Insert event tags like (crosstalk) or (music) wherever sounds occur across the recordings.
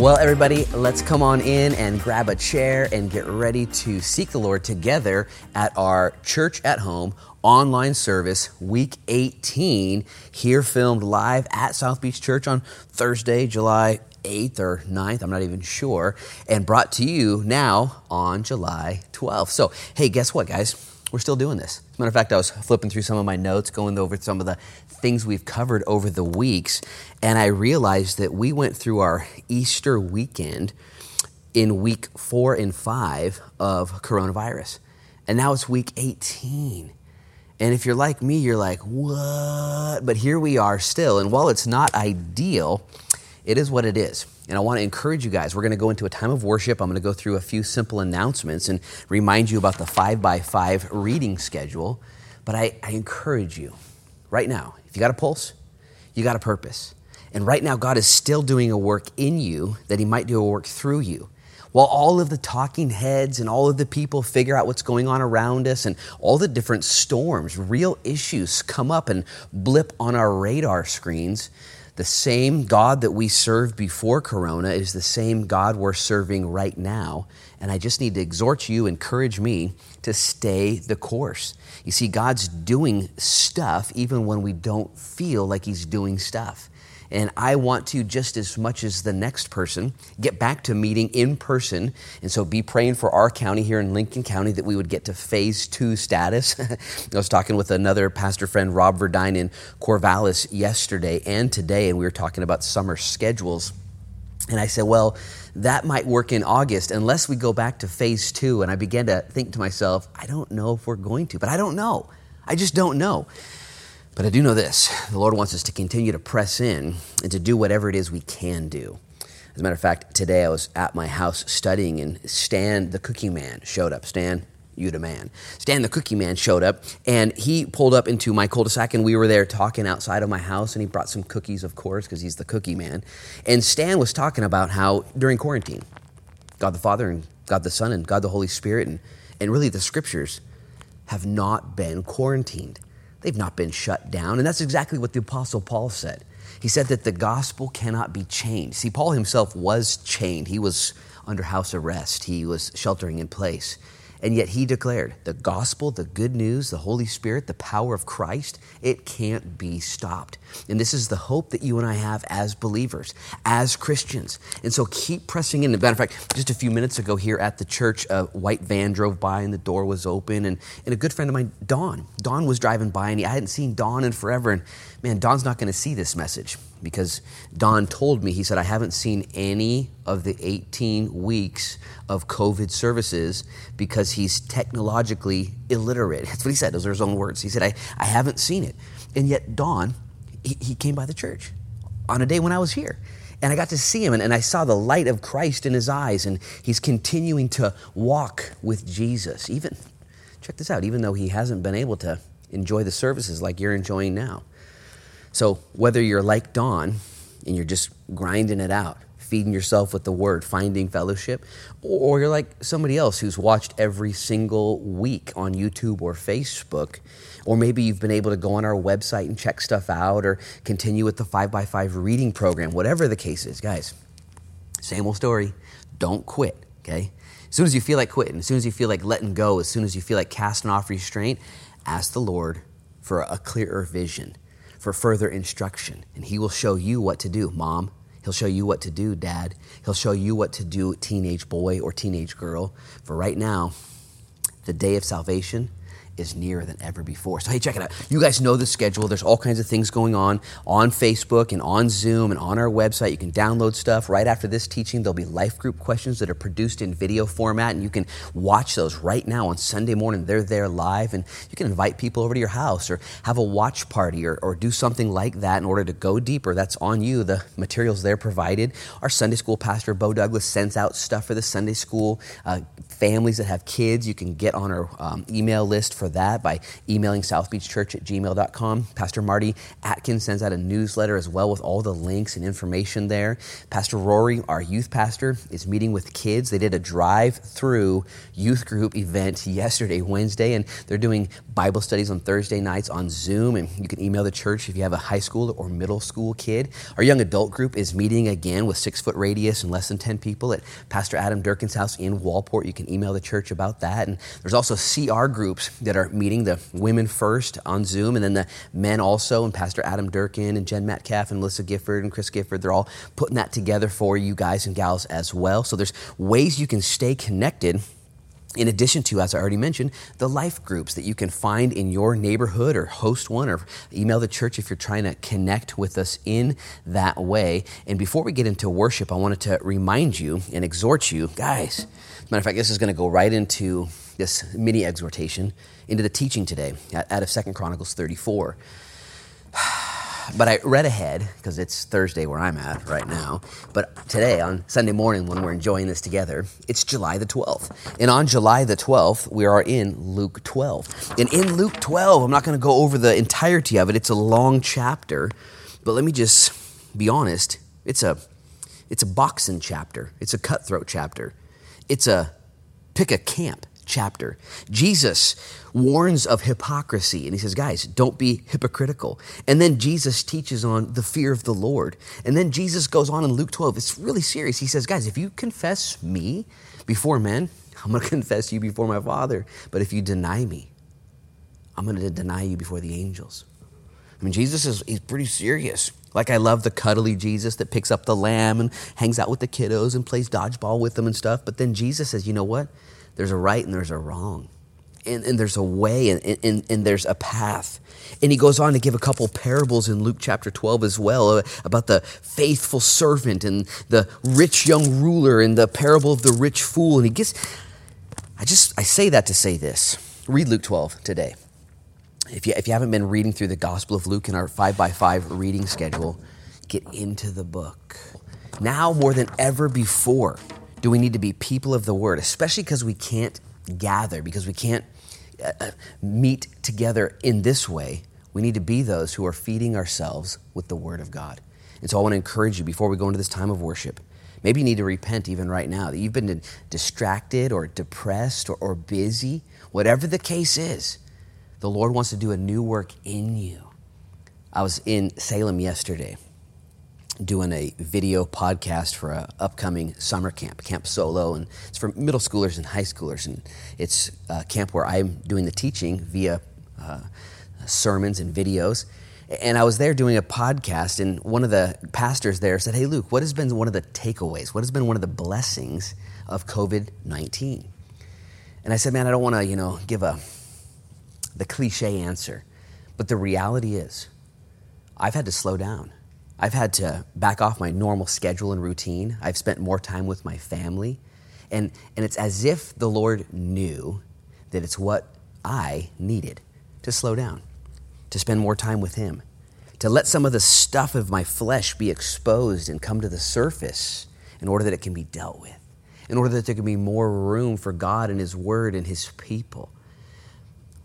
Well, everybody, let's come on in and grab a chair and get ready to seek the Lord together at our church at home online service, week 18, here filmed live at South Beach Church on Thursday, July 8th or 9th, I'm not even sure, and brought to you now on July 12th. So, hey, guess what, guys? We're still doing this. As a matter of fact, I was flipping through some of my notes, going over some of the things we've covered over the weeks, and I realized that we went through our Easter weekend in week four and five of coronavirus. And now it's week 18. And if you're like me, you're like, what? But here we are still. And while it's not ideal, it is what it is. And I want to encourage you guys. We're going to go into a time of worship. I'm going to go through a few simple announcements and remind you about the five by five reading schedule. But I, I encourage you right now, you got a pulse, you got a purpose. And right now, God is still doing a work in you that He might do a work through you. While all of the talking heads and all of the people figure out what's going on around us and all the different storms, real issues come up and blip on our radar screens, the same God that we served before Corona is the same God we're serving right now. And I just need to exhort you, encourage me to stay the course. You see, God's doing stuff even when we don't feel like He's doing stuff. And I want to, just as much as the next person, get back to meeting in person. And so be praying for our county here in Lincoln County that we would get to phase two status. (laughs) I was talking with another pastor friend, Rob Verdine, in Corvallis yesterday and today, and we were talking about summer schedules. And I said, well, that might work in August unless we go back to phase two. And I began to think to myself, I don't know if we're going to, but I don't know. I just don't know. But I do know this the Lord wants us to continue to press in and to do whatever it is we can do. As a matter of fact, today I was at my house studying, and Stan, the cookie man, showed up. Stan, you the man. Stan, the cookie man, showed up, and he pulled up into my cul-de-sac, and we were there talking outside of my house, and he brought some cookies, of course, because he's the cookie man. And Stan was talking about how during quarantine, God the Father and God the Son and God the Holy Spirit and, and really the scriptures have not been quarantined. They've not been shut down. And that's exactly what the Apostle Paul said. He said that the gospel cannot be chained. See, Paul himself was chained, he was under house arrest, he was sheltering in place. And yet he declared the gospel, the good news, the Holy Spirit, the power of Christ, it can't be stopped. And this is the hope that you and I have as believers, as Christians. And so keep pressing in. As a matter of fact, just a few minutes ago here at the church, a white van drove by and the door was open. And, and a good friend of mine, Don, Don was driving by and he, I hadn't seen Don in forever. And man, Don's not going to see this message because Don told me, he said, I haven't seen any of the 18 weeks of COVID services because he's technologically illiterate. (laughs) That's what he said, those are his own words. He said, I, I haven't seen it. And yet, Don, he, he came by the church on a day when I was here. And I got to see him, and, and I saw the light of Christ in his eyes, and he's continuing to walk with Jesus. Even, check this out, even though he hasn't been able to enjoy the services like you're enjoying now. So, whether you're like Don and you're just grinding it out, feeding yourself with the word, finding fellowship, or you're like somebody else who's watched every single week on YouTube or Facebook, or maybe you've been able to go on our website and check stuff out or continue with the 5x5 reading program, whatever the case is, guys, same old story. Don't quit, okay? As soon as you feel like quitting, as soon as you feel like letting go, as soon as you feel like casting off restraint, ask the Lord for a clearer vision for further instruction. And He will show you what to do, mom. He'll show you what to do, dad. He'll show you what to do, teenage boy or teenage girl. For right now, the day of salvation is nearer than ever before. So, hey, check it out. You guys know the schedule. There's all kinds of things going on on Facebook and on Zoom and on our website. You can download stuff. Right after this teaching, there'll be life group questions that are produced in video format, and you can watch those right now on Sunday morning. They're there live, and you can invite people over to your house or have a watch party or, or do something like that in order to go deeper. That's on you. The materials there provided. Our Sunday school pastor, Bo Douglas, sends out stuff for the Sunday school. Uh, families that have kids, you can get on our um, email list for that by emailing southbeachchurch at gmail.com. Pastor Marty Atkins sends out a newsletter as well with all the links and information there. Pastor Rory, our youth pastor, is meeting with kids. They did a drive through youth group event yesterday, Wednesday, and they're doing Bible studies on Thursday nights on Zoom. And you can email the church if you have a high school or middle school kid. Our young adult group is meeting again with six foot radius and less than 10 people at Pastor Adam Durkin's house in Waldport. You can email the church about that. And there's also CR groups that are meeting the women first on Zoom, and then the men also, and Pastor Adam Durkin and Jen Metcalf and Melissa Gifford and Chris Gifford. They're all putting that together for you guys and gals as well. So there's ways you can stay connected in addition to, as I already mentioned, the life groups that you can find in your neighborhood or host one or email the church if you're trying to connect with us in that way. And before we get into worship, I wanted to remind you and exhort you, guys. Matter of fact, this is going to go right into this mini exhortation, into the teaching today out of Second Chronicles 34. (sighs) But I read ahead because it's Thursday where I'm at right now. But today, on Sunday morning, when we're enjoying this together, it's July the 12th. And on July the 12th, we are in Luke 12. And in Luke 12, I'm not going to go over the entirety of it, it's a long chapter. But let me just be honest it's a, it's a boxing chapter, it's a cutthroat chapter, it's a pick a camp chapter. Jesus warns of hypocrisy and he says, guys, don't be hypocritical. And then Jesus teaches on the fear of the Lord. And then Jesus goes on in Luke 12. It's really serious. He says, guys, if you confess me before men, (laughs) I'm going to confess you before my Father. But if you deny me, I'm going to deny you before the angels. I mean, Jesus is he's pretty serious. Like, I love the cuddly Jesus that picks up the lamb and hangs out with the kiddos and plays dodgeball with them and stuff. But then Jesus says, you know what? There's a right and there's a wrong. And, and there's a way and, and, and there's a path. And he goes on to give a couple parables in Luke chapter 12 as well uh, about the faithful servant and the rich young ruler and the parable of the rich fool. And he gets, I just, I say that to say this. Read Luke 12 today. If you, if you haven't been reading through the Gospel of Luke in our five by five reading schedule, get into the book. Now more than ever before, do we need to be people of the Word, especially because we can't gather, because we can't uh, uh, meet together in this way. We need to be those who are feeding ourselves with the Word of God. And so I want to encourage you before we go into this time of worship. Maybe you need to repent even right now that you've been distracted or depressed or, or busy. Whatever the case is, the Lord wants to do a new work in you. I was in Salem yesterday doing a video podcast for an upcoming summer camp, Camp Solo, and it's for middle schoolers and high schoolers. And it's a camp where I'm doing the teaching via uh, sermons and videos. And I was there doing a podcast, and one of the pastors there said, Hey, Luke, what has been one of the takeaways? What has been one of the blessings of COVID 19? And I said, Man, I don't want to, you know, give a the cliche answer, but the reality is, I've had to slow down. I've had to back off my normal schedule and routine. I've spent more time with my family. And, and it's as if the Lord knew that it's what I needed to slow down, to spend more time with Him, to let some of the stuff of my flesh be exposed and come to the surface in order that it can be dealt with, in order that there can be more room for God and His Word and His people.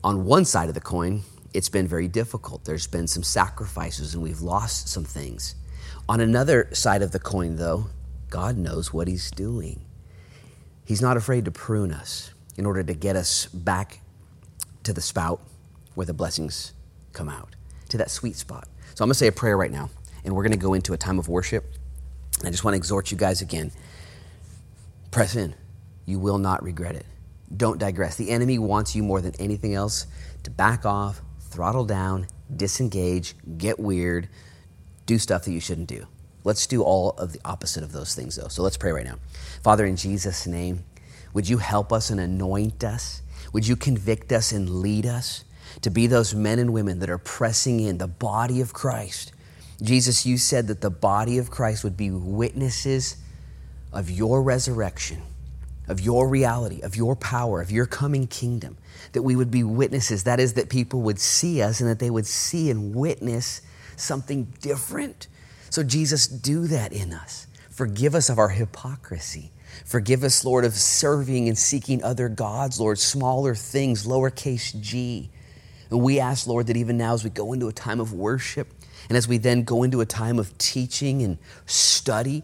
On one side of the coin, it's been very difficult. There's been some sacrifices and we've lost some things. On another side of the coin, though, God knows what He's doing. He's not afraid to prune us in order to get us back to the spout where the blessings come out, to that sweet spot. So I'm going to say a prayer right now, and we're going to go into a time of worship. I just want to exhort you guys again press in. You will not regret it. Don't digress. The enemy wants you more than anything else to back off, throttle down, disengage, get weird, do stuff that you shouldn't do. Let's do all of the opposite of those things, though. So let's pray right now. Father, in Jesus' name, would you help us and anoint us? Would you convict us and lead us to be those men and women that are pressing in the body of Christ? Jesus, you said that the body of Christ would be witnesses of your resurrection of your reality, of your power, of your coming kingdom, that we would be witnesses. That is, that people would see us and that they would see and witness something different. So, Jesus, do that in us. Forgive us of our hypocrisy. Forgive us, Lord, of serving and seeking other gods, Lord, smaller things, lowercase g. And we ask, Lord, that even now as we go into a time of worship, and as we then go into a time of teaching and study,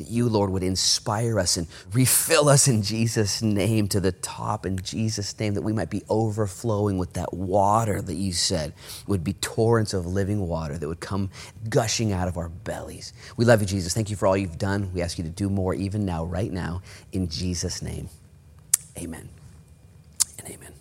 that you, Lord, would inspire us and refill us in Jesus' name to the top, in Jesus' name, that we might be overflowing with that water that you said would be torrents of living water that would come gushing out of our bellies. We love you, Jesus. Thank you for all you've done. We ask you to do more even now, right now, in Jesus' name. Amen and amen.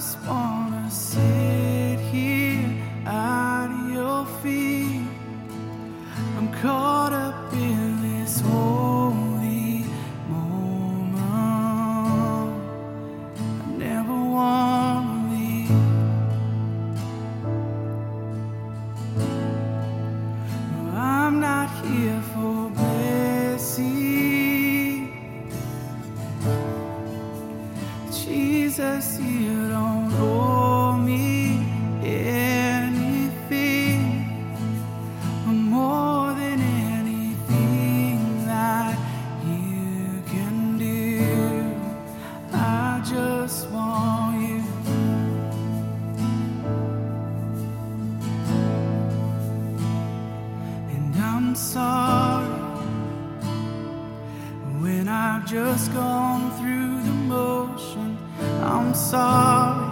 spot. sorry when I've just gone through the motion. I'm sorry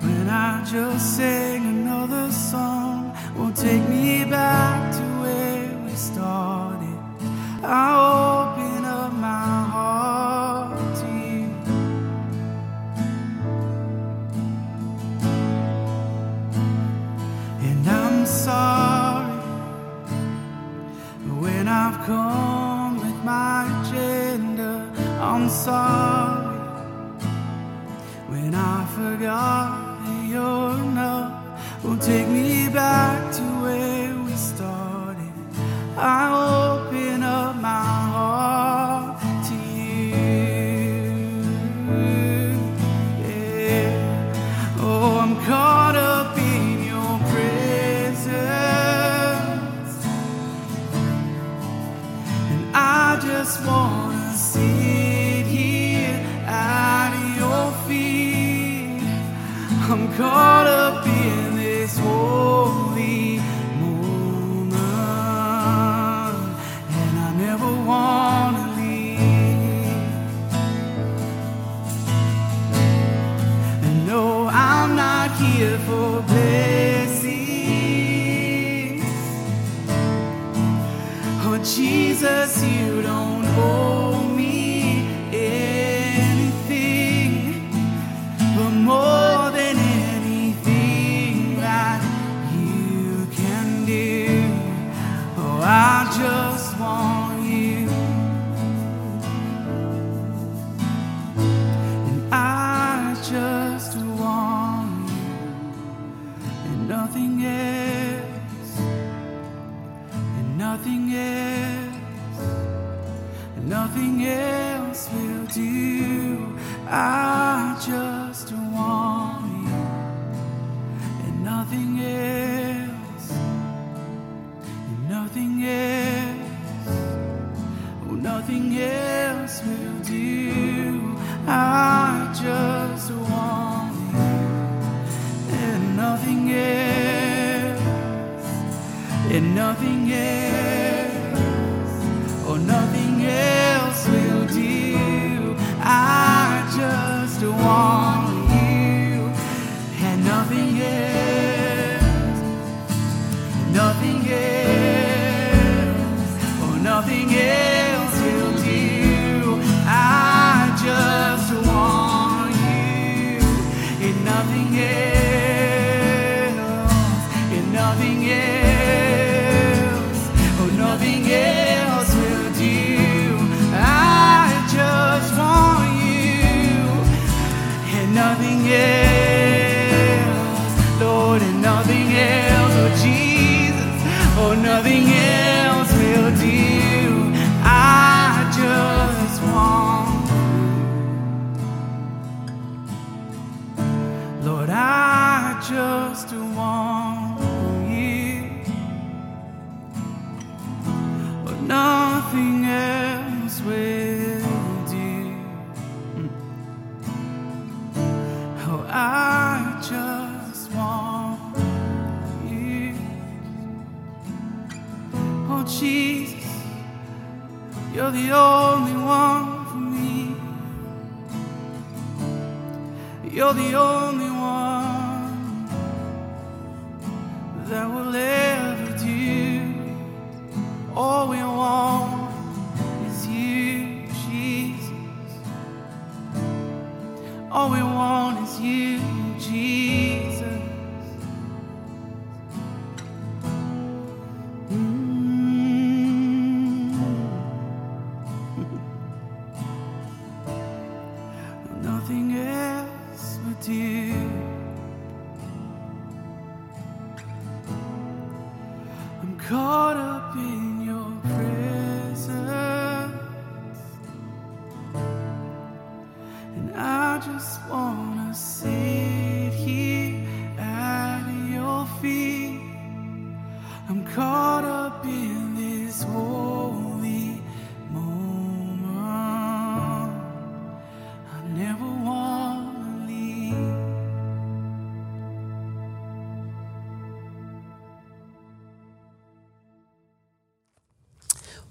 when I just sing another song. Won't take me back to where we started. I'll Ah. Nothing else, oh, nothing else will do. I just want you're the only one for me. You're the only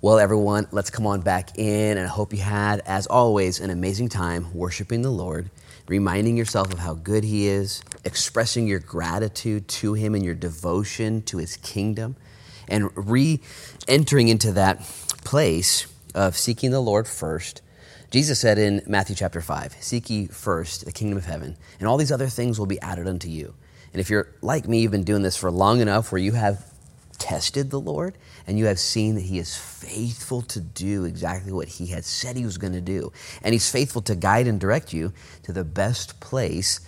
Well, everyone, let's come on back in, and I hope you had, as always, an amazing time worshiping the Lord, reminding yourself of how good He is, expressing your gratitude to Him and your devotion to His kingdom, and re entering into that place of seeking the Lord first. Jesus said in Matthew chapter 5, Seek ye first the kingdom of heaven, and all these other things will be added unto you. And if you're like me, you've been doing this for long enough where you have tested the Lord and you have seen that He is faithful to do exactly what He had said He was going to do. And He's faithful to guide and direct you to the best place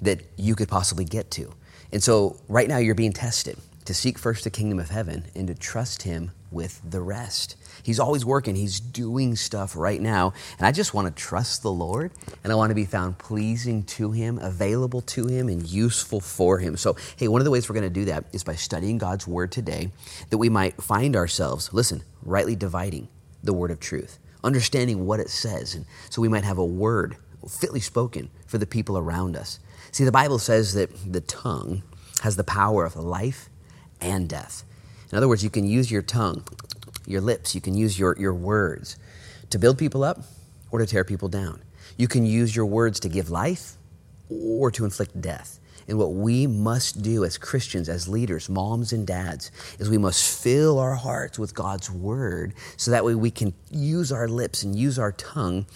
that you could possibly get to. And so right now you're being tested to seek first the kingdom of heaven and to trust Him with the rest. He's always working, He's doing stuff right now. And I just want to trust the Lord and I want to be found pleasing to Him, available to Him, and useful for Him. So, hey, one of the ways we're going to do that is by studying God's Word today that we might find ourselves, listen, rightly dividing the Word of truth, understanding what it says. And so we might have a word fitly spoken for the people around us. See, the Bible says that the tongue has the power of life and death. In other words, you can use your tongue, your lips, you can use your, your words to build people up or to tear people down. You can use your words to give life or to inflict death. And what we must do as Christians, as leaders, moms and dads, is we must fill our hearts with God's word so that way we can use our lips and use our tongue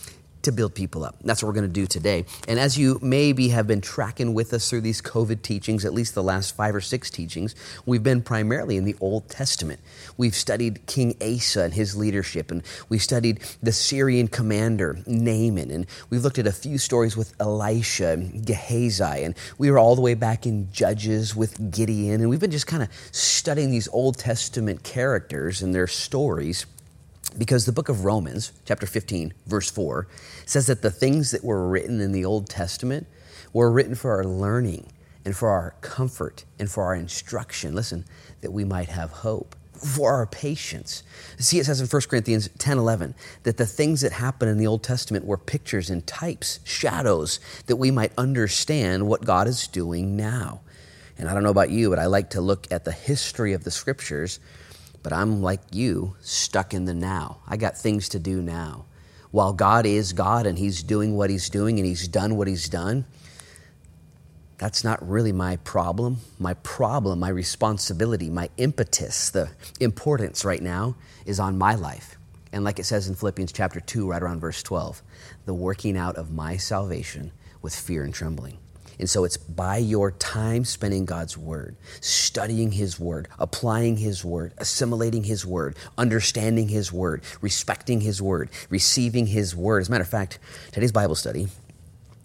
to build people up. That's what we're going to do today. And as you maybe have been tracking with us through these COVID teachings, at least the last five or six teachings, we've been primarily in the Old Testament. We've studied King Asa and his leadership, and we studied the Syrian commander, Naaman, and we've looked at a few stories with Elisha and Gehazi, and we were all the way back in Judges with Gideon, and we've been just kind of studying these Old Testament characters and their stories. Because the book of Romans, chapter 15, verse 4, says that the things that were written in the Old Testament were written for our learning and for our comfort and for our instruction. Listen, that we might have hope for our patience. See, it says in 1 Corinthians 10 11 that the things that happened in the Old Testament were pictures and types, shadows, that we might understand what God is doing now. And I don't know about you, but I like to look at the history of the scriptures, but I'm like you, stuck in the now. I got things to do now. While God is God and He's doing what He's doing and He's done what He's done, that's not really my problem. My problem, my responsibility, my impetus, the importance right now is on my life. And like it says in Philippians chapter 2, right around verse 12, the working out of my salvation with fear and trembling. And so it's by your time spending God's Word, studying His Word, applying His Word, assimilating His Word, understanding His Word, respecting His Word, receiving His Word. As a matter of fact, today's Bible study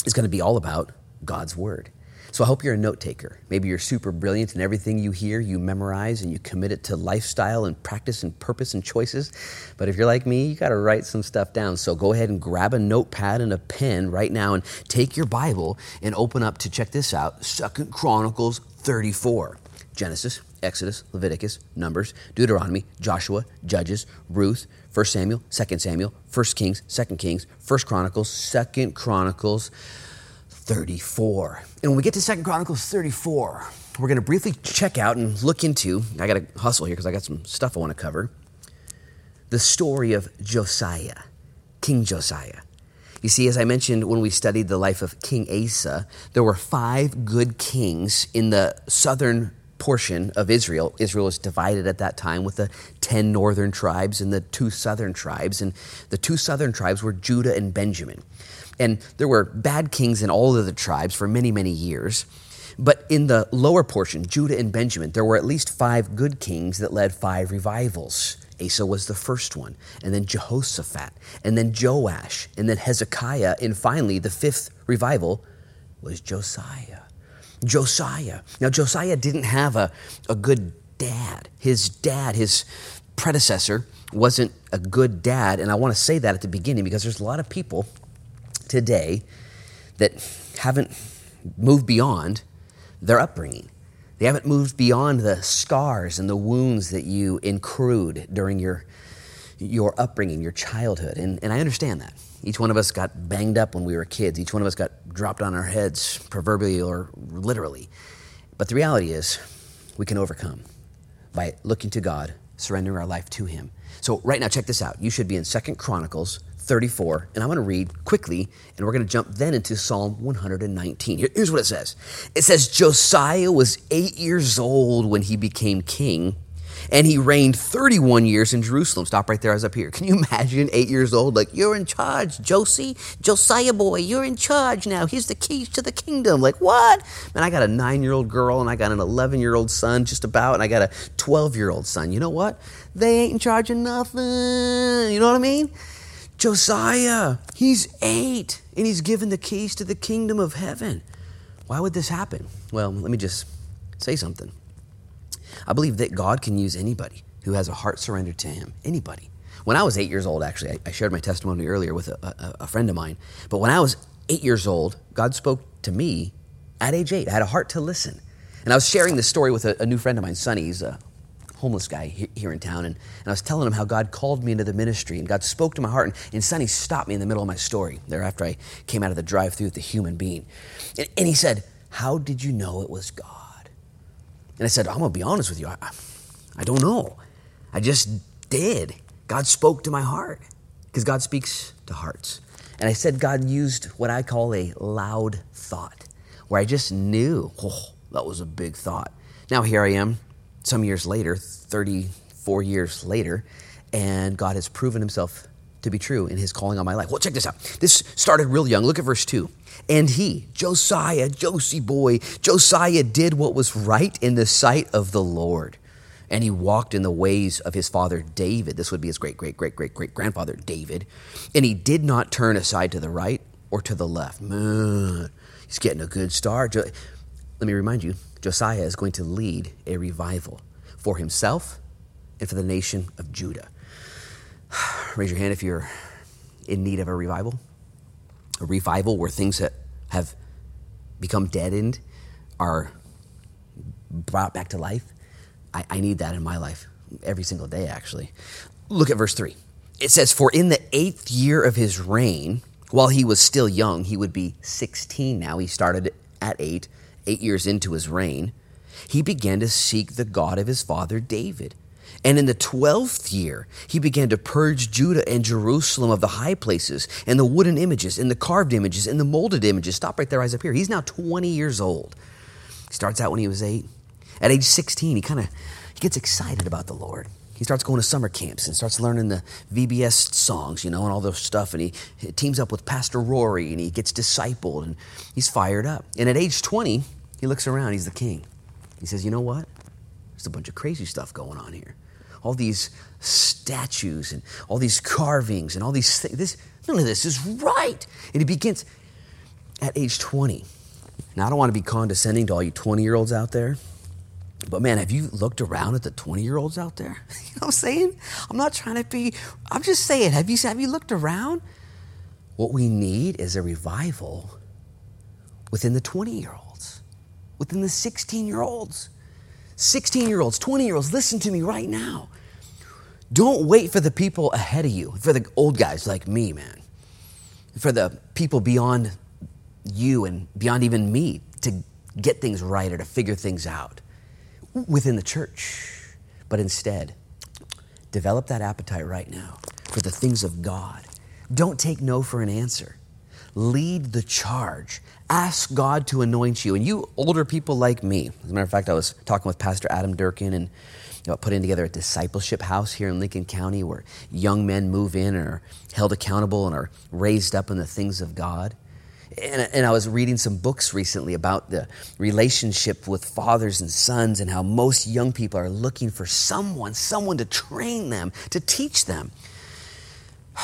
is going to be all about God's Word. So I hope you're a note taker. Maybe you're super brilliant and everything you hear, you memorize and you commit it to lifestyle and practice and purpose and choices. But if you're like me, you got to write some stuff down. So go ahead and grab a notepad and a pen right now and take your Bible and open up to check this out Second Chronicles 34. Genesis, Exodus, Leviticus, Numbers, Deuteronomy, Joshua, Judges, Ruth, 1 Samuel, 2 Samuel, 1 Kings, 2 Kings, 1 Chronicles, 2 Chronicles, 34. And when we get to Second Chronicles 34, we're going to briefly check out and look into, I got to hustle here because I got some stuff I want to cover, the story of Josiah, King Josiah. You see, as I mentioned when we studied the life of King Asa, there were five good kings in the southern portion of Israel. Israel was divided at that time with the 10 northern tribes and the two southern tribes. And the two southern tribes were Judah and Benjamin. And there were bad kings in all of the tribes for many, many years. But in the lower portion, Judah and Benjamin, there were at least five good kings that led five revivals. Asa was the first one, and then Jehoshaphat, and then Joash, and then Hezekiah, and finally the fifth revival was Josiah. Josiah. Now, Josiah didn't have a, a good dad. His dad, his predecessor, wasn't a good dad, and I want to say that at the beginning because there's a lot of people today that haven't moved beyond their upbringing. They haven't moved beyond the scars and the wounds that you incurred during your, your upbringing, your childhood. And, and I understand that. Each one of us got banged up when we were kids. Each one of us got dropped on our heads, proverbially or literally. But the reality is, we can overcome by looking to God, surrendering our life to Him. So right now, check this out. You should be in Second Chronicles 34, and I'm going to read quickly, and we're going to jump then into Psalm 119. Here's what it says It says, Josiah was eight years old when he became king, and he reigned 31 years in Jerusalem. Stop right there, I was up here. Can you imagine eight years old? Like, you're in charge, Josie, Josiah boy, you're in charge now. Here's the keys to the kingdom. Like, what? Man, I got a nine year old girl, and I got an 11 year old son, just about, and I got a 12 year old son. You know what? They ain't in charge of nothing. You know what I mean? Josiah, he's eight and he's given the keys to the kingdom of heaven. Why would this happen? Well, let me just say something. I believe that God can use anybody who has a heart surrendered to him. Anybody. When I was eight years old, actually, I shared my testimony earlier with a, a, a friend of mine. But when I was eight years old, God spoke to me at age eight. I had a heart to listen. And I was sharing this story with a, a new friend of mine, Sonny. He's a homeless guy here in town, and, and I was telling him how God called me into the ministry, and God spoke to my heart, and, and Sonny stopped me in the middle of my story there after I came out of the drive through with the human being. And, and, he said, How did you know it was God? And I said, I'm going to be honest with you. I, I don't know. I just did. God spoke to my heart because God speaks to hearts. And I said, God used what I call a loud thought, where I just knew, oh, that was a big thought. Now here I am, some years later, 34 years later, and God has proven himself to be true in his calling on my life. Well, check this out. This started real young. Look at verse 2. And he, Josiah, Josie boy, Josiah did what was right in the sight of the Lord. And he walked in the ways of his father David. This would be his great, great, great, great, great grandfather David. And he did not turn aside to the right or to the left. Man, he's getting a good start. Let me remind you Josiah is going to lead a revival for himself and for the nation of Judah. (sighs) raise your hand if you're in need of a revival. A revival where things that have become deadened are brought back to life. I, I need that in my life every single day, actually. Look at verse 3. It says, For in the eighth year of his reign, while he was still young, he would be 16 now. He started at eight, eight years into his reign. He began to seek the God of his father David. And in the twelfth year, he began to purge Judah and Jerusalem of the high places, and the wooden images, and the carved images, and the molded images. Stop right there, eyes up here. He's now 20 years old. He starts out when he was eight. At age 16, he kind of he gets excited about the Lord. He starts going to summer camps and starts learning the VBS songs, you know, and all those stuff. And he, he teams up with Pastor Rory and he gets discipled and he's fired up. And at age 20, he looks around. He's the king. He says, You know what? There's a bunch of crazy stuff going on here. All these statues and all these carvings and all these things. This, none of this is right. And he begins at age 20. Now, I don't want to be condescending to all you 20 year olds out there. But man, have you looked around at the 20 year olds out there? (laughs) You know what I'm saying? I'm not trying to be, I'm just saying, have you, have you looked around? What we need is a revival within the 20 year olds, within the 16 year olds. 16 year olds, 20 year olds, listen to me right now. Don't wait for the people ahead of you, for the old guys like me, man, for the people beyond you and beyond even me to get things right or to figure things out within the church. But instead, develop that appetite right now for the things of God. Don't take no for an answer. Lead the charge. Ask God to anoint you. And you older people like me, as a matter of fact, I was talking with Pastor Adam Durkin and you know, putting together a discipleship house here in Lincoln County where young men move in and are held accountable and are raised up in the things of God. And, and, I was reading some books recently about the relationship with fathers and sons and how most young people are looking for someone, someone to train them, to teach them. (sighs)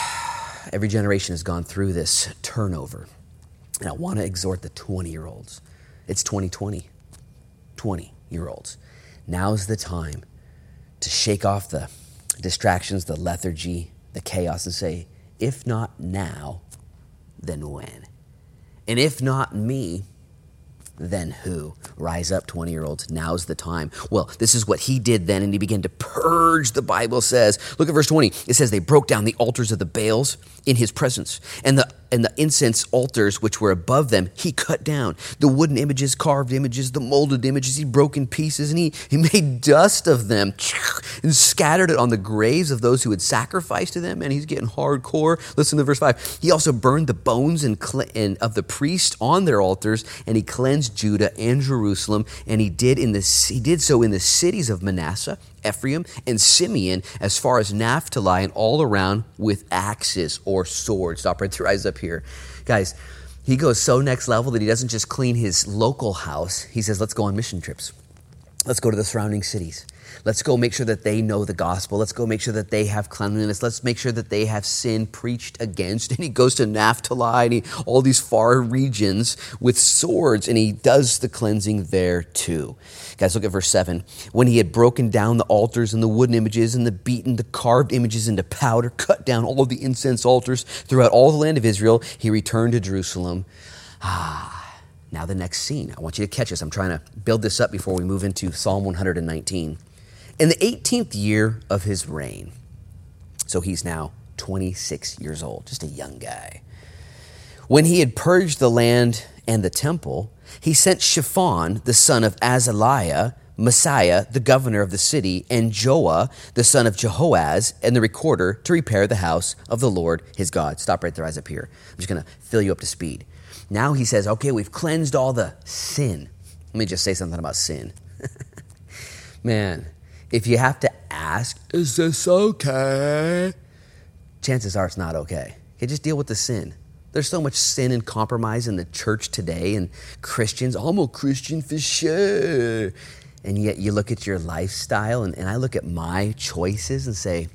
Every generation has gone through this turnover. And I want to exhort the 20 year olds. It's 2020. 20 year olds. Now's the time to shake off the distractions, the lethargy, the chaos, and say, if not now, then when? And if not me, then who? Rise up, 20 year olds. Now's the time. Well, this is what he did then, and he began to purge, the Bible says. Look at verse 20. It says, They broke down the altars of the Baals in his presence, and the and the incense altars which were above them he cut down the wooden images carved images the molded images he broke in pieces and he, he made dust of them (laughs) and scattered it on the graves of those who had sacrificed to them and he's getting hardcore listen to verse 5 he also burned the bones and, and of the priests on their altars and he cleansed judah and jerusalem and he did in the he did so in the cities of manasseh Ephraim, and Simeon, as far as Naphtali, and all around with axes or swords. Stop right there, eyes up here. Guys, he goes so next level that he doesn't just clean his local house, he says, let's go on mission trips. Let's go to the surrounding cities. Let's go make sure that they know the gospel. Let's go make sure that they have cleanliness. Let's make sure that they have sin preached against. (laughs) And he goes to Naphtali and he, all these far regions with swords, and he does the cleansing there too. Guys, look at verse 7. When he had broken down the altars and the wooden images and the beaten the carved images into powder, cut down all the incense altars throughout all the land of Israel, he returned to Jerusalem. Ah. Now, the next scene. I want you to catch this. I'm trying to build this up before we move into Psalm 119 in the 18th year of his reign. So he's now 26 years old, just a young guy. When he had purged the land and the temple, he sent Shaphan, the son of Azaliah, Maaseiah, the governor of the city, and Joah, the son of Jehoaz, and the recorder to repair the house of the Lord his God. Stop right there, eyes up here. I'm just going to fill you up to speed. Now he says, okay, we've cleansed all the sin. Let me just say something about sin. (laughs) Man, if you have to ask, is this okay? Chances are it's not okay. Okay, just deal with the sin. There's so much sin and compromise in the church today, and Christians, I'm a Christian for sure. And yet you look at your lifestyle, and, and I look at my choices and say,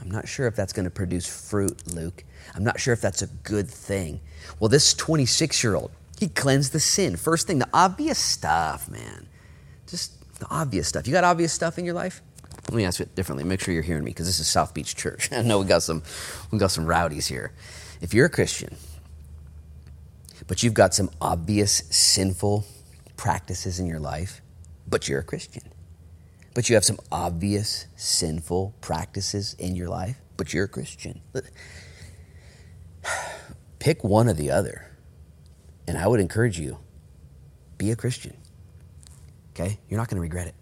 I'm not sure if that's going to produce fruit, Luke. I'm not sure if that's a good thing. Well, this 26 year old, he cleansed the sin. First thing, the obvious stuff, man. Just the obvious stuff. You got obvious stuff in your life? Let me ask it differently. Make sure you're hearing me because this is South Beach Church. (laughs) I know we got some we got some rowdies here. If you're a Christian, but you've got some obvious sinful practices in your life, but you're a Christian. But you have some obvious sinful practices in your life, but you're a Christian. (sighs) Pick one or the other. And I would encourage you be a Christian. Okay? You're not going to regret it.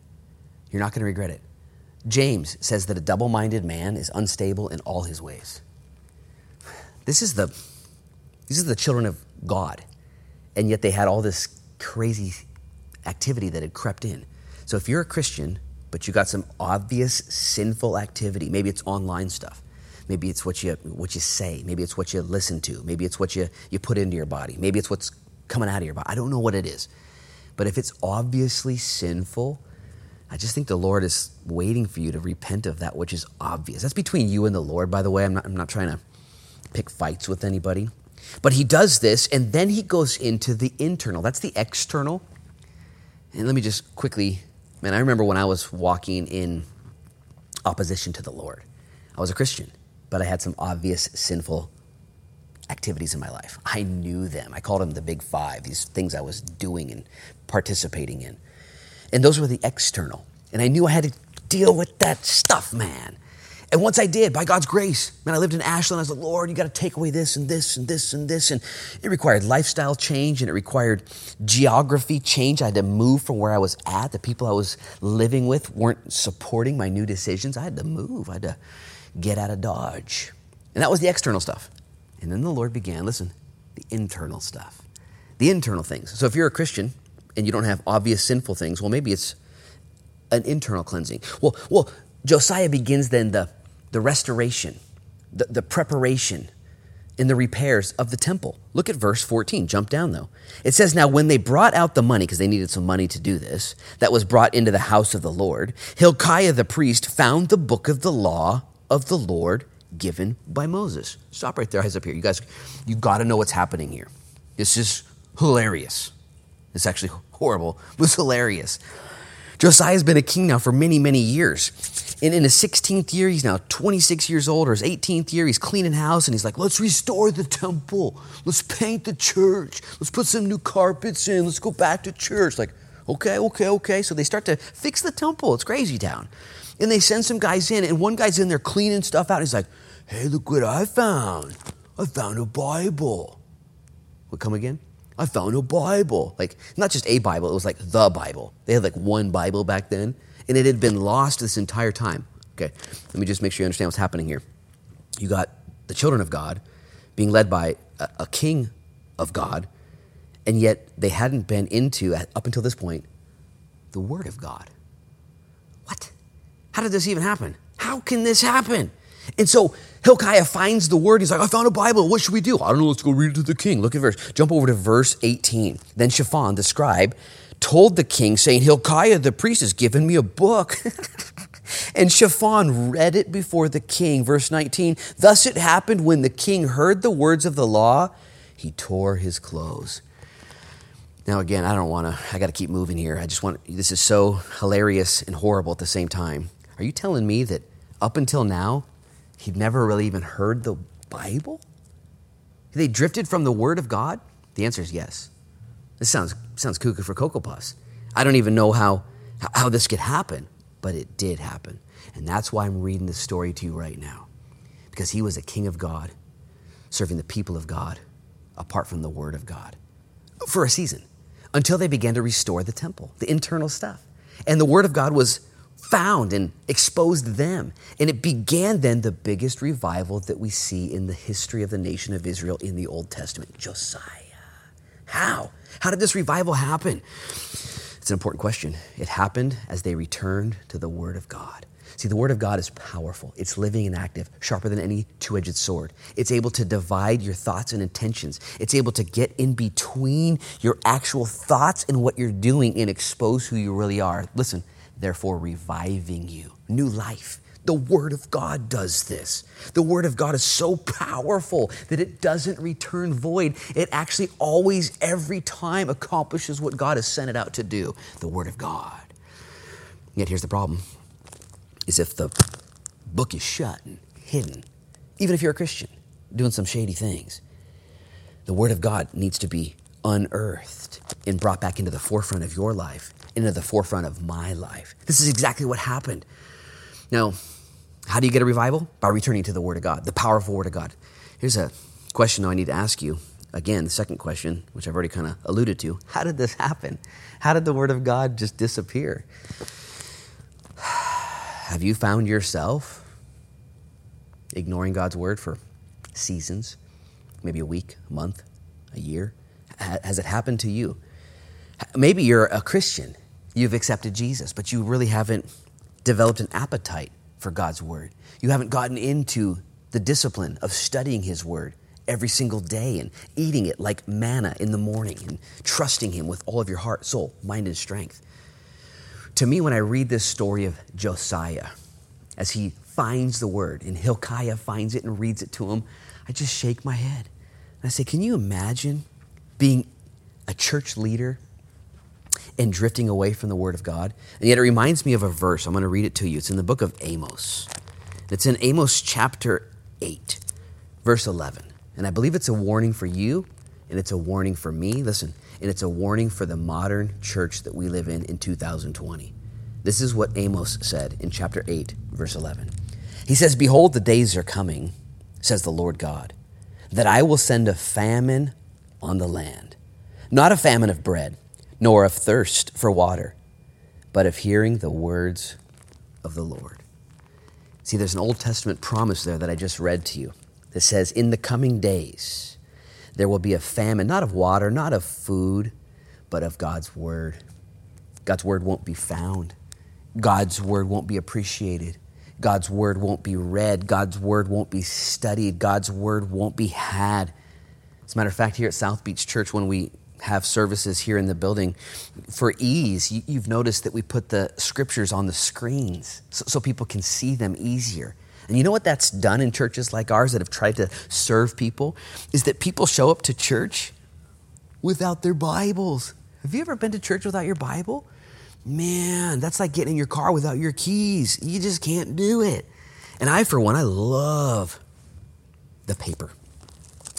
You're not going to regret it. James says that a double minded man is unstable in all his ways. This is the, these are the children of God. And yet they had all this crazy activity that had crept in. So if you're a Christian, but you got some obvious sinful activity, maybe it's online stuff. Maybe it's what you what you say. Maybe it's what you listen to. Maybe it's what you, you put into your body. Maybe it's what's coming out of your body. I don't know what it is. But if it's obviously sinful, I just think the Lord is waiting for you to repent of that which is obvious. That's between you and the Lord, by the way. I'm not, I'm not trying to pick fights with anybody. But he does this, and then he goes into the internal. That's the external. And let me just quickly, man, I remember when I was walking in opposition to the Lord. I was a Christian, but I had some obvious sinful activities in my life. I knew them. I called them the big five, these things I was doing and participating in. And those were the external. And I knew I had to deal with that stuff, man. And once I did, by God's grace, man, I lived in Ashland. I was like, Lord, you got to take away this and this and this and this. And it required lifestyle change and it required geography change. I had to move from where I was at. The people I was living with weren't supporting my new decisions. I had to move. I had to get out of Dodge. And that was the external stuff. And then the Lord began, listen, the internal stuff, the internal things. So if you're a Christian and you don't have obvious sinful things, well, maybe it's an internal cleansing. Well, well, Josiah begins then the the restoration, the, the preparation, and the repairs of the temple. Look at verse 14. Jump down though. It says, Now when they brought out the money, because they needed some money to do this, that was brought into the house of the Lord, Hilkiah the priest found the book of the law of the Lord given by Moses. Stop right there, eyes up here. You guys, you got to know what's happening here. This is hilarious. It's actually horrible, (laughs) but it's hilarious. Josiah has been a king now for many, many years. And in his 16th year, he's now 26 years old, or his 18th year, he's cleaning house and he's like, let's restore the temple. Let's paint the church. Let's put some new carpets in. Let's go back to church. Like, okay, okay, okay. So they start to fix the temple. It's crazy town. And they send some guys in, and one guy's in there cleaning stuff out. He's like, hey, look what I found. I found a Bible. What come again? I found a Bible. Like, not just a Bible, it was like the Bible. They had like one Bible back then, and it had been lost this entire time. Okay, let me just make sure you understand what's happening here. You got the children of God being led by a, a king of God, and yet they hadn't been into, up until this point, the Word of God. What? How did this even happen? How can this happen? And so Hilkiah finds the word. He's like, I found a Bible. What should we do? I don't know. Let's go read it to the king. Look at verse. Jump over to verse 18. Then Shaphan, the scribe, told the king, saying, Hilkiah the priest has given me a book. (laughs) and Shaphan read it before the king. Verse 19. Thus it happened when the king heard the words of the law, he tore his clothes. Now, again, I don't want to, I got to keep moving here. I just want, this is so hilarious and horrible at the same time. Are you telling me that up until now, he'd never really even heard the Bible? They drifted from the Word of God? The answer is yes. This sounds, sounds cuckoo for Cocoa Puffs. I don't even know how, how this could happen, but it did happen. And that's why I'm reading this story to you right now. Because he was a king of God, serving the people of God, apart from the Word of God, for a season, until they began to restore the temple, the internal stuff. And the Word of God was found and exposed them. And it began then the biggest revival that we see in the history of the nation of Israel in the Old Testament Josiah. How? How did this revival happen? It's an important question. It happened as they returned to the Word of God. See, the Word of God is powerful. It's living and active, sharper than any two edged sword. It's able to divide your thoughts and intentions. It's able to get in between your actual thoughts and what you're doing and expose who you really are. Listen, therefore reviving you. New life. The Word of God does this. The Word of God is so powerful that it doesn't return void. It actually always, every time, accomplishes what God has sent it out to do the Word of God. Yet here's the problem is if the book is shut and hidden, even if you're a Christian doing some shady things. The Word of God needs to be unearthed and brought back into the forefront of your life, into the forefront of my life. This is exactly what happened. Now, how do you get a revival? By returning to the Word of God, the powerful Word of God. Here's a question I need to ask you. Again, the second question, which I've already kind of alluded to. How did this happen? How did the Word of God just disappear? (sighs) Have you found yourself ignoring God's Word for seasons, maybe a week, a month, a year? Has it happened to you? Maybe you're a Christian, you've accepted Jesus, but you really haven't developed an appetite for God's Word. You haven't gotten into the discipline of studying His Word every single day and eating it like manna in the morning and trusting Him with all of your heart, soul, mind, and strength. To me, when I read this story of Josiah, as he finds the word and Hilkiah finds it and reads it to him, I just shake my head. And I say, Can you imagine being a church leader and drifting away from the Word of God. And yet it reminds me of a verse. I'm going to read it to you. It's in the book of Amos. It's in Amos chapter 8, verse 11. And I believe it's a warning for you and it's a warning for me. Listen, and it's a warning for the modern church that we live in in 2020. This is what Amos said in chapter 8, verse 11. He says, Behold, the days are coming, says the Lord God, that I will send a famine on the land, not a famine of bread, nor of thirst for water, but of hearing the words of the Lord. See, there's an Old Testament promise there that I just read to you that says, In the coming days, there will be a famine, not of water, not of food, but of God's word. God's word won't be found. God's word won't be appreciated. God's word won't be read. God's word won't be studied. God's word won't be had. As a matter of fact, here at South Beach Church, when we have services here in the building, for ease, you, have noticed that we put the scriptures on the screens so, so people can see them easier. And you know what that's done in churches like ours that have tried to serve people? Is that people show up to church without their Bibles. Have you ever been to church without your Bible? Man, that's like getting in your car without your keys. You just can't do it. And I, for one, I love the paper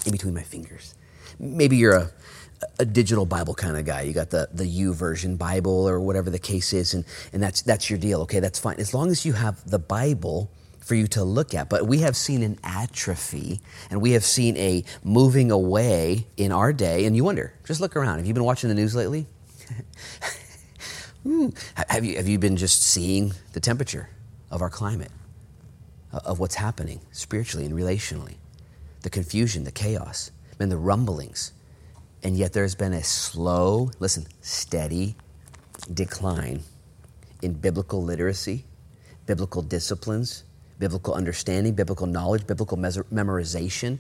in between my fingers. Maybe you're a, a digital Bible kind of guy. You got the, the U YouVersion Bible or whatever the case is, and, and that's, that's your deal. Okay, that's fine. As long as you have the Bible for you to look at. But we have seen an atrophy and we have seen a moving away in our day. And you wonder, just look around. Have you been watching the news lately? (laughs) have, you, have you been just seeing the temperature of our climate, uh, of what's happening spiritually and relationally? the confusion, the chaos, and the rumblings. And yet there's been a slow, listen, steady decline in biblical literacy, biblical disciplines, biblical understanding, biblical knowledge, biblical memorization.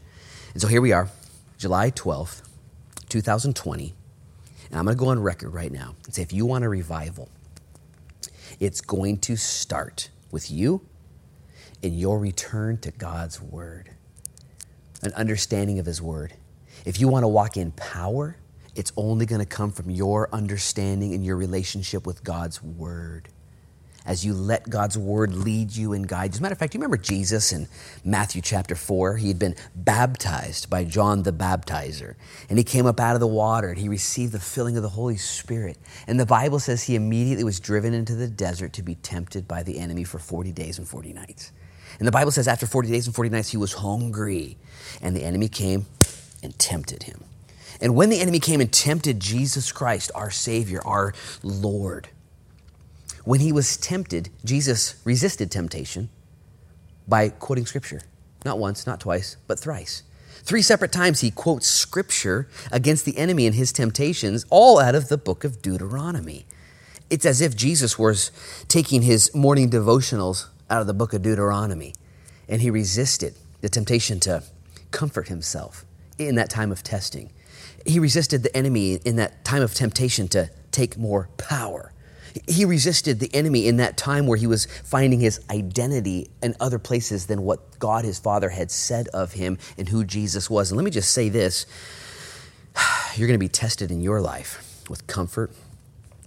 And so here we are, July 12th, 2020. And I'm going to go on record right now and say if you want a revival, it's going to start with you and your return to God's Word an understanding of His Word. If you want to walk in power, it's only going to come from your understanding and your relationship with God's Word. As you let God's Word lead you and guide you. As a matter of fact, you remember Jesus in Matthew chapter 4? He had been baptized by John the Baptizer. And he came up out of the water and he received the filling of the Holy Spirit. And the Bible says he immediately was driven into the desert to be tempted by the enemy for 40 days and 40 nights. And the Bible says after 40 days and 40 nights, he was hungry. And the enemy came and tempted him. And when the enemy came and tempted Jesus Christ, our Savior, our Lord, when he was tempted, Jesus resisted temptation by quoting Scripture. Not once, not twice, but thrice. Three separate times he quotes Scripture against the enemy and his temptations, all out of the book of Deuteronomy. It's as if Jesus was taking his morning devotionals out of the book of Deuteronomy. And he resisted the temptation to comfort himself in that time of testing. He resisted the enemy in that time of temptation to take more power. He resisted the enemy in that time where he was finding his identity in other places than what God his Father had said of him and who Jesus was. And let me just say this (sighs) you're going to be tested in your life with comfort,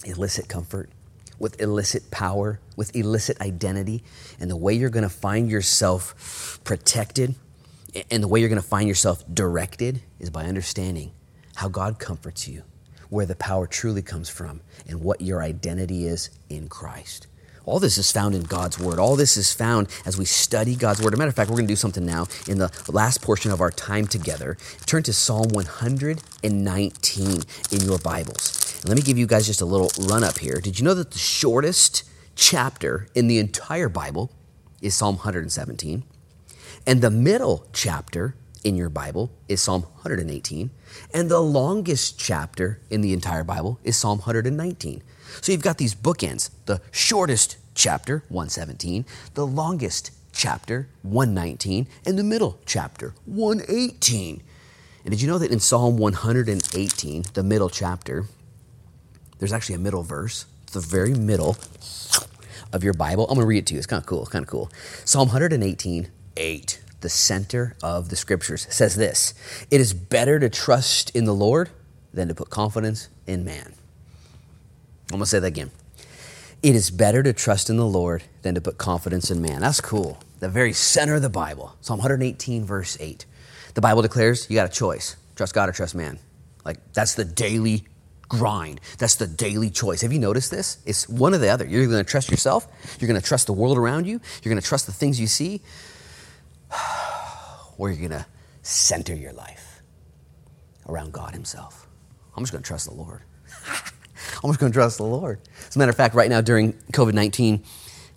illicit comfort, with illicit power, with illicit identity, and the way you're going to find yourself protected and the way you're going to find yourself directed is by understanding how God comforts you, where the power truly comes from, and what your identity is in Christ. All this is found in God's Word. All this is found as we study God's Word. As a matter of fact, we're going to do something now in the last portion of our time together. Turn to Psalm 119 in your Bibles. And let me give you guys just a little run up here. Did you know that the shortest chapter in the entire Bible is Psalm 117? And the middle chapter in your Bible is Psalm 118. And the longest chapter in the entire Bible is Psalm 119. So you've got these bookends the shortest chapter, 117, the longest chapter, 119, and the middle chapter, 118. And did you know that in Psalm 118, the middle chapter, there's actually a middle verse, the very middle of your Bible? I'm going to read it to you. It's kind of cool. Kind of cool. Psalm 118, 8, the center of the scriptures, says this It is better to trust in the Lord than to put confidence in man. I'm going to say that again. It is better to trust in the Lord than to put confidence in man. That's cool. The very center of the Bible, Psalm 118, verse 8. The Bible declares you got a choice trust God or trust man. Like, that's the daily grind. That's the daily choice. Have you noticed this? It's one or the other. You're going to trust yourself, you're going to trust the world around you, you're going to trust the things you see, (sighs) or you're going to center your life around God Himself. I'm just going to trust the Lord. (laughs) I'm just going to trust the Lord. As a matter of fact, right now during COVID 19,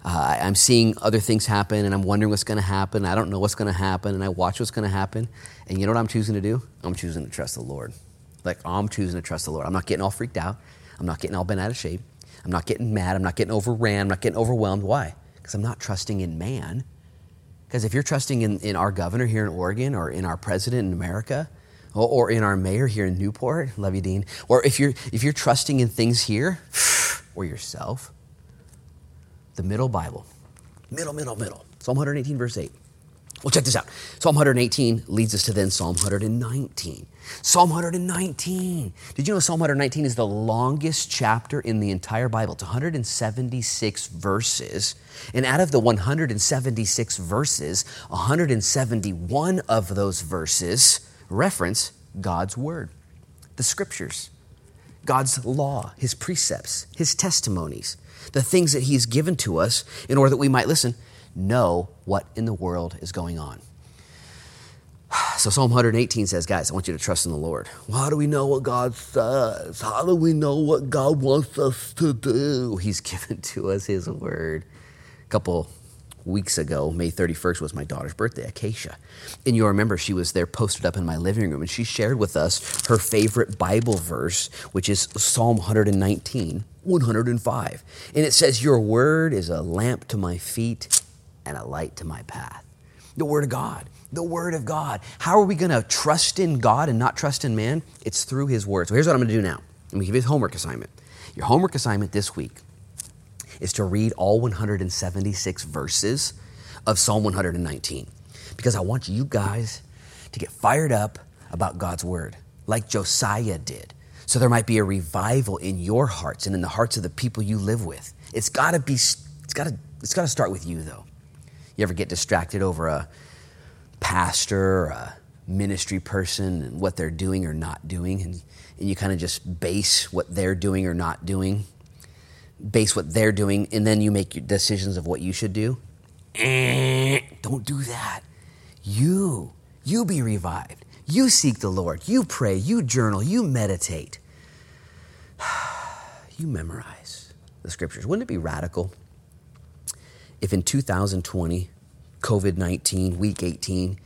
uh, I'm seeing other things happen and I'm wondering what's going to happen. I don't know what's going to happen and I watch what's going to happen. And you know what I'm choosing to do? I'm choosing to trust the Lord. Like, I'm choosing to trust the Lord. I'm not getting all freaked out. I'm not getting all bent out of shape. I'm not getting mad. I'm not getting overran. I'm not getting overwhelmed. Why? Because I'm not trusting in man. Because if you're trusting in, in our governor here in Oregon or in our president in America, or in our mayor here in Newport, love you, Dean. Or if you're if you're trusting in things here, (sighs) or yourself, the middle Bible, middle, middle, middle. Psalm 118, verse 8. Well, check this out. Psalm 118 leads us to then Psalm 119. Psalm 119. Did you know Psalm 119 is the longest chapter in the entire Bible? It's 176 verses. And out of the 176 verses, 171 of those verses reference God's Word, the Scriptures, God's law, His precepts, His testimonies, the things that He's given to us in order that we might listen, know what in the world is going on. (sighs) So Psalm 118 says, guys, I want you to trust in the Lord. Well, how do we know what God says? How do we know what God wants us to do? (laughs) He's given to us His Word. A couple weeks ago, May 31st was my daughter's birthday, Acacia. And you'll remember she was there posted up in my living room and she shared with us her favorite Bible verse, which is Psalm 119, 105. And it says, Your word is a lamp to my feet and a light to my path. The Word of God. The Word of God. How are we going to trust in God and not trust in man? It's through His Word. So here's what I'm going to do now. Let me give you a homework assignment. Your homework assignment this week is to read all 176 verses of Psalm 119 because I want you guys to get fired up about God's word like Josiah did. So there might be a revival in your hearts and in the hearts of the people you live with. It's got to be it's got to it's got to start with you though. You ever get distracted over a pastor or a ministry person and what they're doing or not doing and, and you kind of just base what they're doing or not doing base what they're doing, and then you make your decisions of what you should do. Eh, don't do that. You, you be revived. You seek the Lord. You pray. You journal. You meditate. (sighs) You memorize the scriptures. Wouldn't it be radical if in 2020, COVID 19, week 18,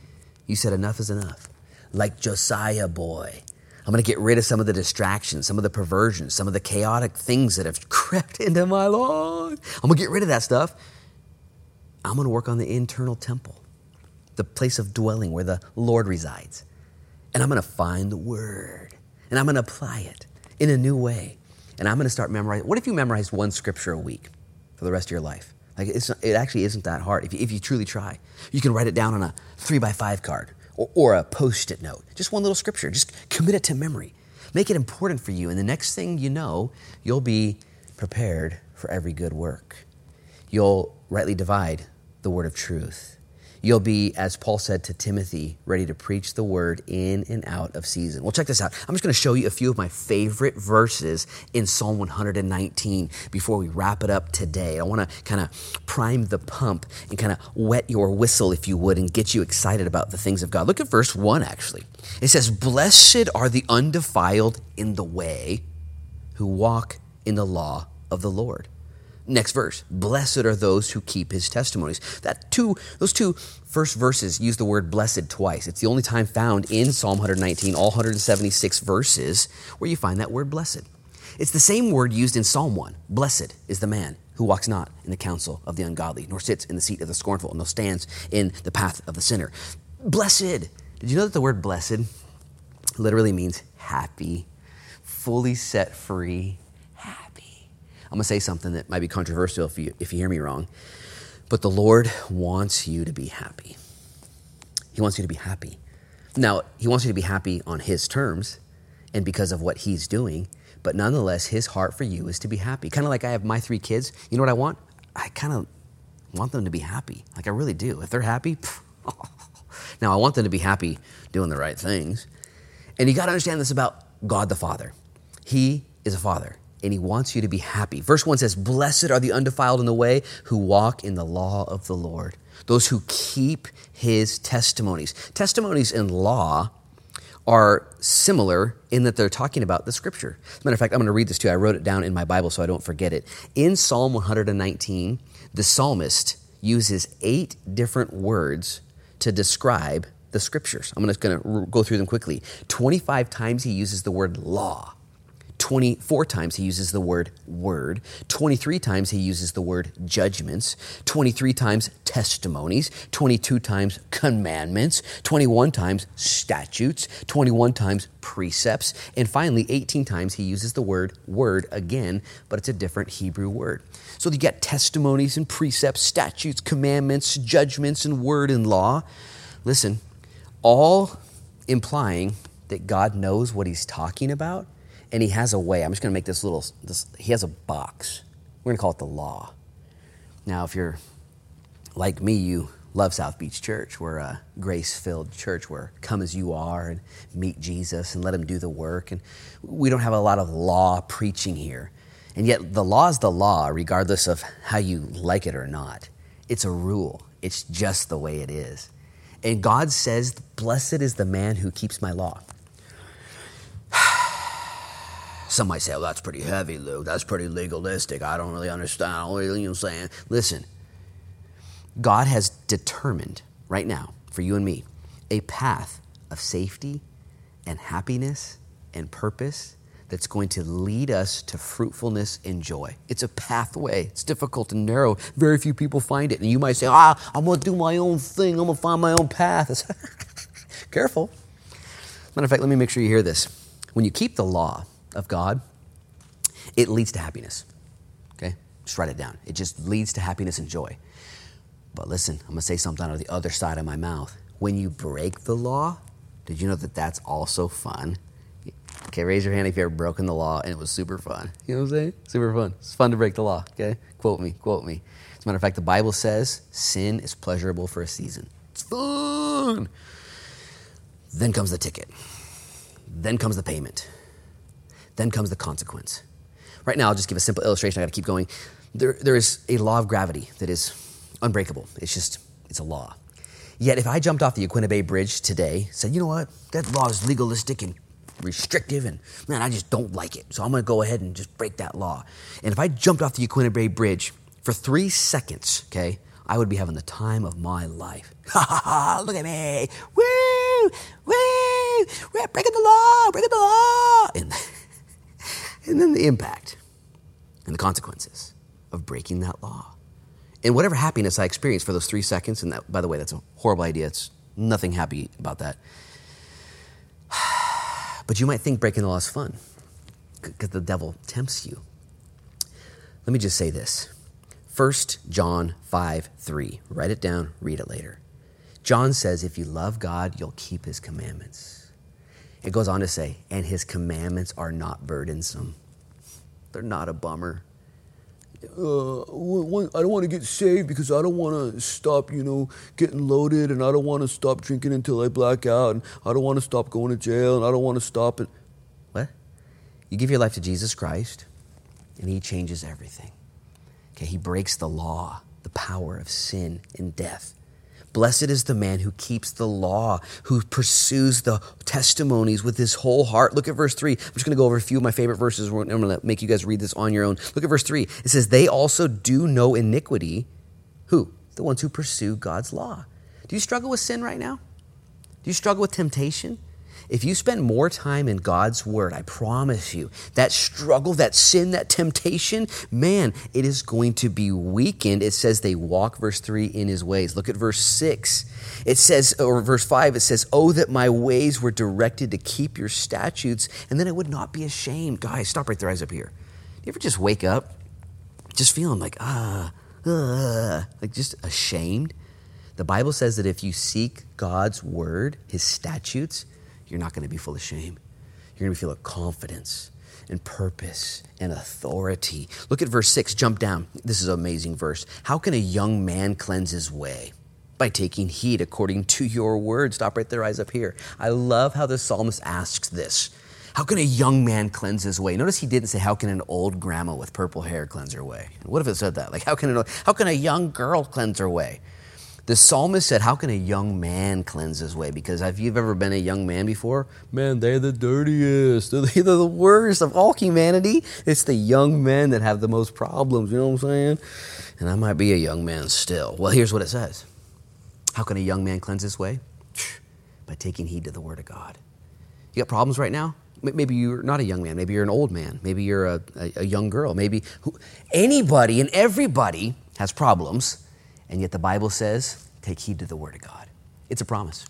you said enough is enough? Like Josiah boy I'm going to get rid of some of the distractions, some of the perversions, some of the chaotic things that have (laughs) crept into my life. I'm going to get rid of that stuff. I'm going to work on the internal temple, the place of dwelling where the Lord resides. And I'm going to find the word and I'm going to apply it in a new way. And I'm going to start memorizing. What if you memorized one scripture a week for the rest of your life? Like it actually isn't that hard if you, if you truly try. You can write it down on a three by five card or, or a post it note, just one little scripture. Just commit it to memory. Make it important for you. And the next thing you know, you'll be prepared for every good work. You'll rightly divide the word of truth. You'll be, as Paul said to Timothy, ready to preach the word in and out of season. Well, check this out. I'm just going to show you a few of my favorite verses in Psalm 119 before we wrap it up today. I want to kind of prime the pump and kind of wet your whistle, if you would, and get you excited about the things of God. Look at verse 1, actually. It says, Blessed are the undefiled in the way who walk in the law of the Lord. Next verse, blessed are those who keep his testimonies. That two, those two first verses use the word blessed twice. It's the only time found in Psalm 119, all 176 verses, where you find that word blessed. It's the same word used in Psalm 1. Blessed is the man who walks not in the counsel of the ungodly, nor sits in the seat of the scornful, nor stands in the path of the sinner. Blessed. Did you know that the word blessed literally means happy, fully set free, I'm going to say something that might be controversial if you, if you hear me wrong. But the Lord wants you to be happy. He wants you to be happy. Now, He wants you to be happy on His terms and because of what He's doing. But nonetheless, His heart for you is to be happy. Kind of like I have my three kids. You know what I want? I kind of want them to be happy. Like I really do. If they're happy, (laughs) now I want them to be happy doing the right things. And you got to understand this about God the Father. He is a father and he wants you to be happy. Verse 1 says, Blessed are the undefiled in the way who walk in the law of the Lord, those who keep his testimonies. Testimonies in law are similar in that they're talking about the scripture. As a matter of fact, I'm going to read this to you. I wrote it down in my Bible so I don't forget it. In Psalm 119, the psalmist uses eight different words to describe the scriptures. I'm just going to go through them quickly. 25 times he uses the word law. 24 times he uses the word word. 23 times he uses the word judgments. 23 times testimonies. 22 times commandments. 21 times statutes. 21 times precepts. And finally, 18 times he uses the word word again, but it's a different Hebrew word. So you get testimonies and precepts, statutes, commandments, judgments, and word and law. Listen, all implying that God knows what he's talking about and he has a way. I'm just going to make this little, this, he has a box. We're going to call it the law. Now, if you're like me, you love South Beach Church. We're a grace filled church where come as you are and meet Jesus and let him do the work. And we don't have a lot of law preaching here. And yet, the law is the law, regardless of how you like it or not. It's a rule, it's just the way it is. And God says, Blessed is the man who keeps my law. Some might say, well, that's pretty heavy, Luke. That's pretty legalistic. I don't really understand. What I'm saying? Listen, God has determined right now for you and me a path of safety and happiness and purpose that's going to lead us to fruitfulness and joy. It's a pathway. It's difficult and narrow. Very few people find it. And you might say, ah, I'm going to do my own thing. I'm going to find my own path. (laughs) Careful. Matter of fact, let me make sure you hear this. When you keep the law, of God, it leads to happiness. Okay? Just write it down. It just leads to happiness and joy. But listen, I'm going to say something of the other side of my mouth. When you break the law, did you know that that's also fun? Okay, raise your hand if you ever broken the law and it was super fun. You know what I'm saying? Super fun. It's fun to break the law, okay? Quote me, quote me. As a matter of fact, the Bible says sin is pleasurable for a season. It's fun. Then comes the ticket. Then comes the payment. Then comes the consequence. Right now, I'll just give a simple illustration. I got to keep going. There, there is a law of gravity that is unbreakable. It's just, it's a law. Yet, if I jumped off the Yaquina Bay Bridge today, said, you know what, that law is legalistic and restrictive, and man, I just don't like it. So I'm going to go ahead and just break that law. And if I jumped off the Yaquina Bay Bridge for three seconds, okay, I would be having the time of my life. (laughs) Ha ha ha, look at me. Woo, woo, we're breaking the law, breaking the law. And and then the impact and the consequences of breaking that law. And whatever happiness I experienced for those three seconds, and that, by the way, that's a horrible idea. It's nothing happy about that. (sighs) But you might think breaking the law is fun because the devil tempts you. Let me just say this 1 John 5 3. Write it down, read it later. John says, If you love God, you'll keep his commandments. It goes on to say, and his commandments are not burdensome. They're not a bummer. uh, I don't want to get saved because I don't want to stop, you know, getting loaded, and I don't want to stop drinking until I black out, and I don't want to stop going to jail, and I don't want to stop it. What? You give your life to Jesus Christ, and He changes everything. Okay, He breaks the law, the power of sin and death. Blessed is the man who keeps the law, who pursues the testimonies with his whole heart. Look at verse 3. I'm just going to go over a few of my favorite verses. I'm going to make you guys read this on your own. Look at verse 3. It says, They also do no iniquity. Who? The ones who pursue God's law. Do you struggle with sin right now? Do you struggle with temptation? If you spend more time in God's Word, I promise you, that struggle, that sin, that temptation, man, it is going to be weakened. It says they walk, verse 3, in His ways. Look at verse 6. It says, or verse 5, it says, Oh, that my ways were directed to keep your statutes, and then I would not be ashamed. Guys, stop right there, eyes up here. You ever just wake up just feeling like, ah, uh, like just ashamed? The Bible says that if you seek God's word, his statutes, you're not going to be full of shame. You're going to be full of confidence and purpose and authority. Look at verse 6, jump down. This is an amazing verse. How can a young man cleanse his way? By taking heed according to your word. Stop right there, eyes up here. I love how the psalmist asks this. How can a young man cleanse his way? Notice he didn't say, How can an old grandma with purple hair cleanse her way? What if it said that? Like, how can, an, how can a young girl cleanse her way? The psalmist said, How can a young man cleanse his way? Because if you've ever been a young man before, man, they're the dirtiest. (laughs) They're the, they're the worst of all humanity. It's the young men that have the most problems. You know what I'm saying? And I might be a young man still. Well, here's what it says How can a young man cleanse his way? (sniffs) By taking heed to the word of God. You got problems right now? Maybe you're not a young man. Maybe you're an old man. Maybe you're a, a, a young girl. Maybe who, anybody and everybody has problems and yet the Bible says, take heed to the word of God. It's a promise.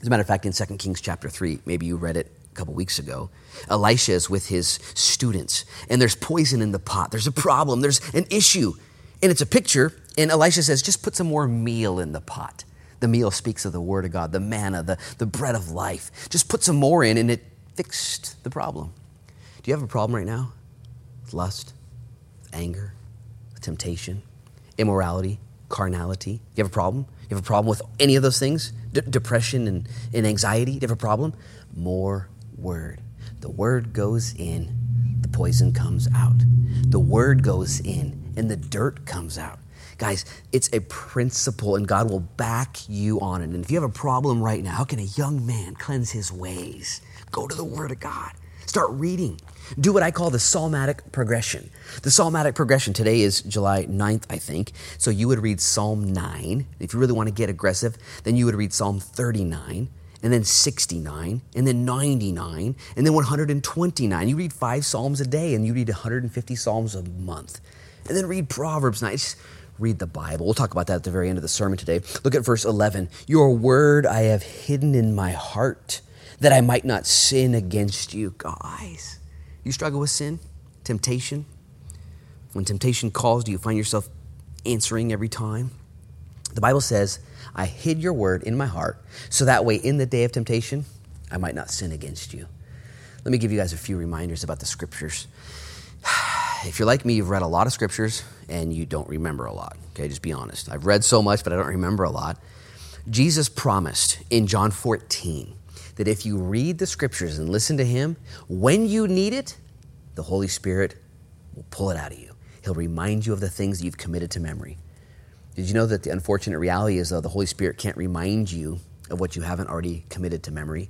As a matter of fact, in 2 Kings chapter 3, maybe you read it a couple weeks ago, Elisha is with his students, and there's poison in the pot. There's a problem, there's an issue. And it's a picture, and Elisha says, just put some more meal in the pot. The meal speaks of the word of God, the manna, the, the bread of life. Just put some more in, and it fixed the problem. Do you have a problem right now? With lust, anger, temptation, immorality, carnality? You have a problem? You have a problem with any of those things? D- depression and, and anxiety? Do you have a problem? More word. The word goes in, the poison comes out. The word goes in, and the dirt comes out. Guys, it's a principle, and God will back you on it. And if you have a problem right now, how can a young man cleanse his ways? Go to the Word of God. Start reading. Do what I call the psalmatic progression. The psalmatic progression today is July 9th, I think. So you would read Psalm 9. If you really want to get aggressive, then you would read Psalm 39 and then 69, and then 99, and then 129. You read five Psalms a day, and you read 150 Psalms a month. And then read Proverbs 9. Just read the Bible. We'll talk about that at the very end of the sermon today. Look at verse 11. Your word I have hidden in my heart, that I might not sin against you. Guys, you struggle with sin, temptation? When temptation calls, do you find yourself answering every time? The Bible says, I hid your word in my heart so that way in the day of temptation, I might not sin against you. Let me give you guys a few reminders about the scriptures. (sighs) If you're like me, you've read a lot of scriptures and you don't remember a lot. Okay, just be honest. I've read so much, but I don't remember a lot. Jesus promised in John 14 that if you read the scriptures and listen to Him, when you need it, the Holy Spirit will pull it out of you. He'll remind you of the things you've committed to memory. Did you know that the unfortunate reality is, though, the Holy Spirit can't remind you of what you haven't already committed to memory?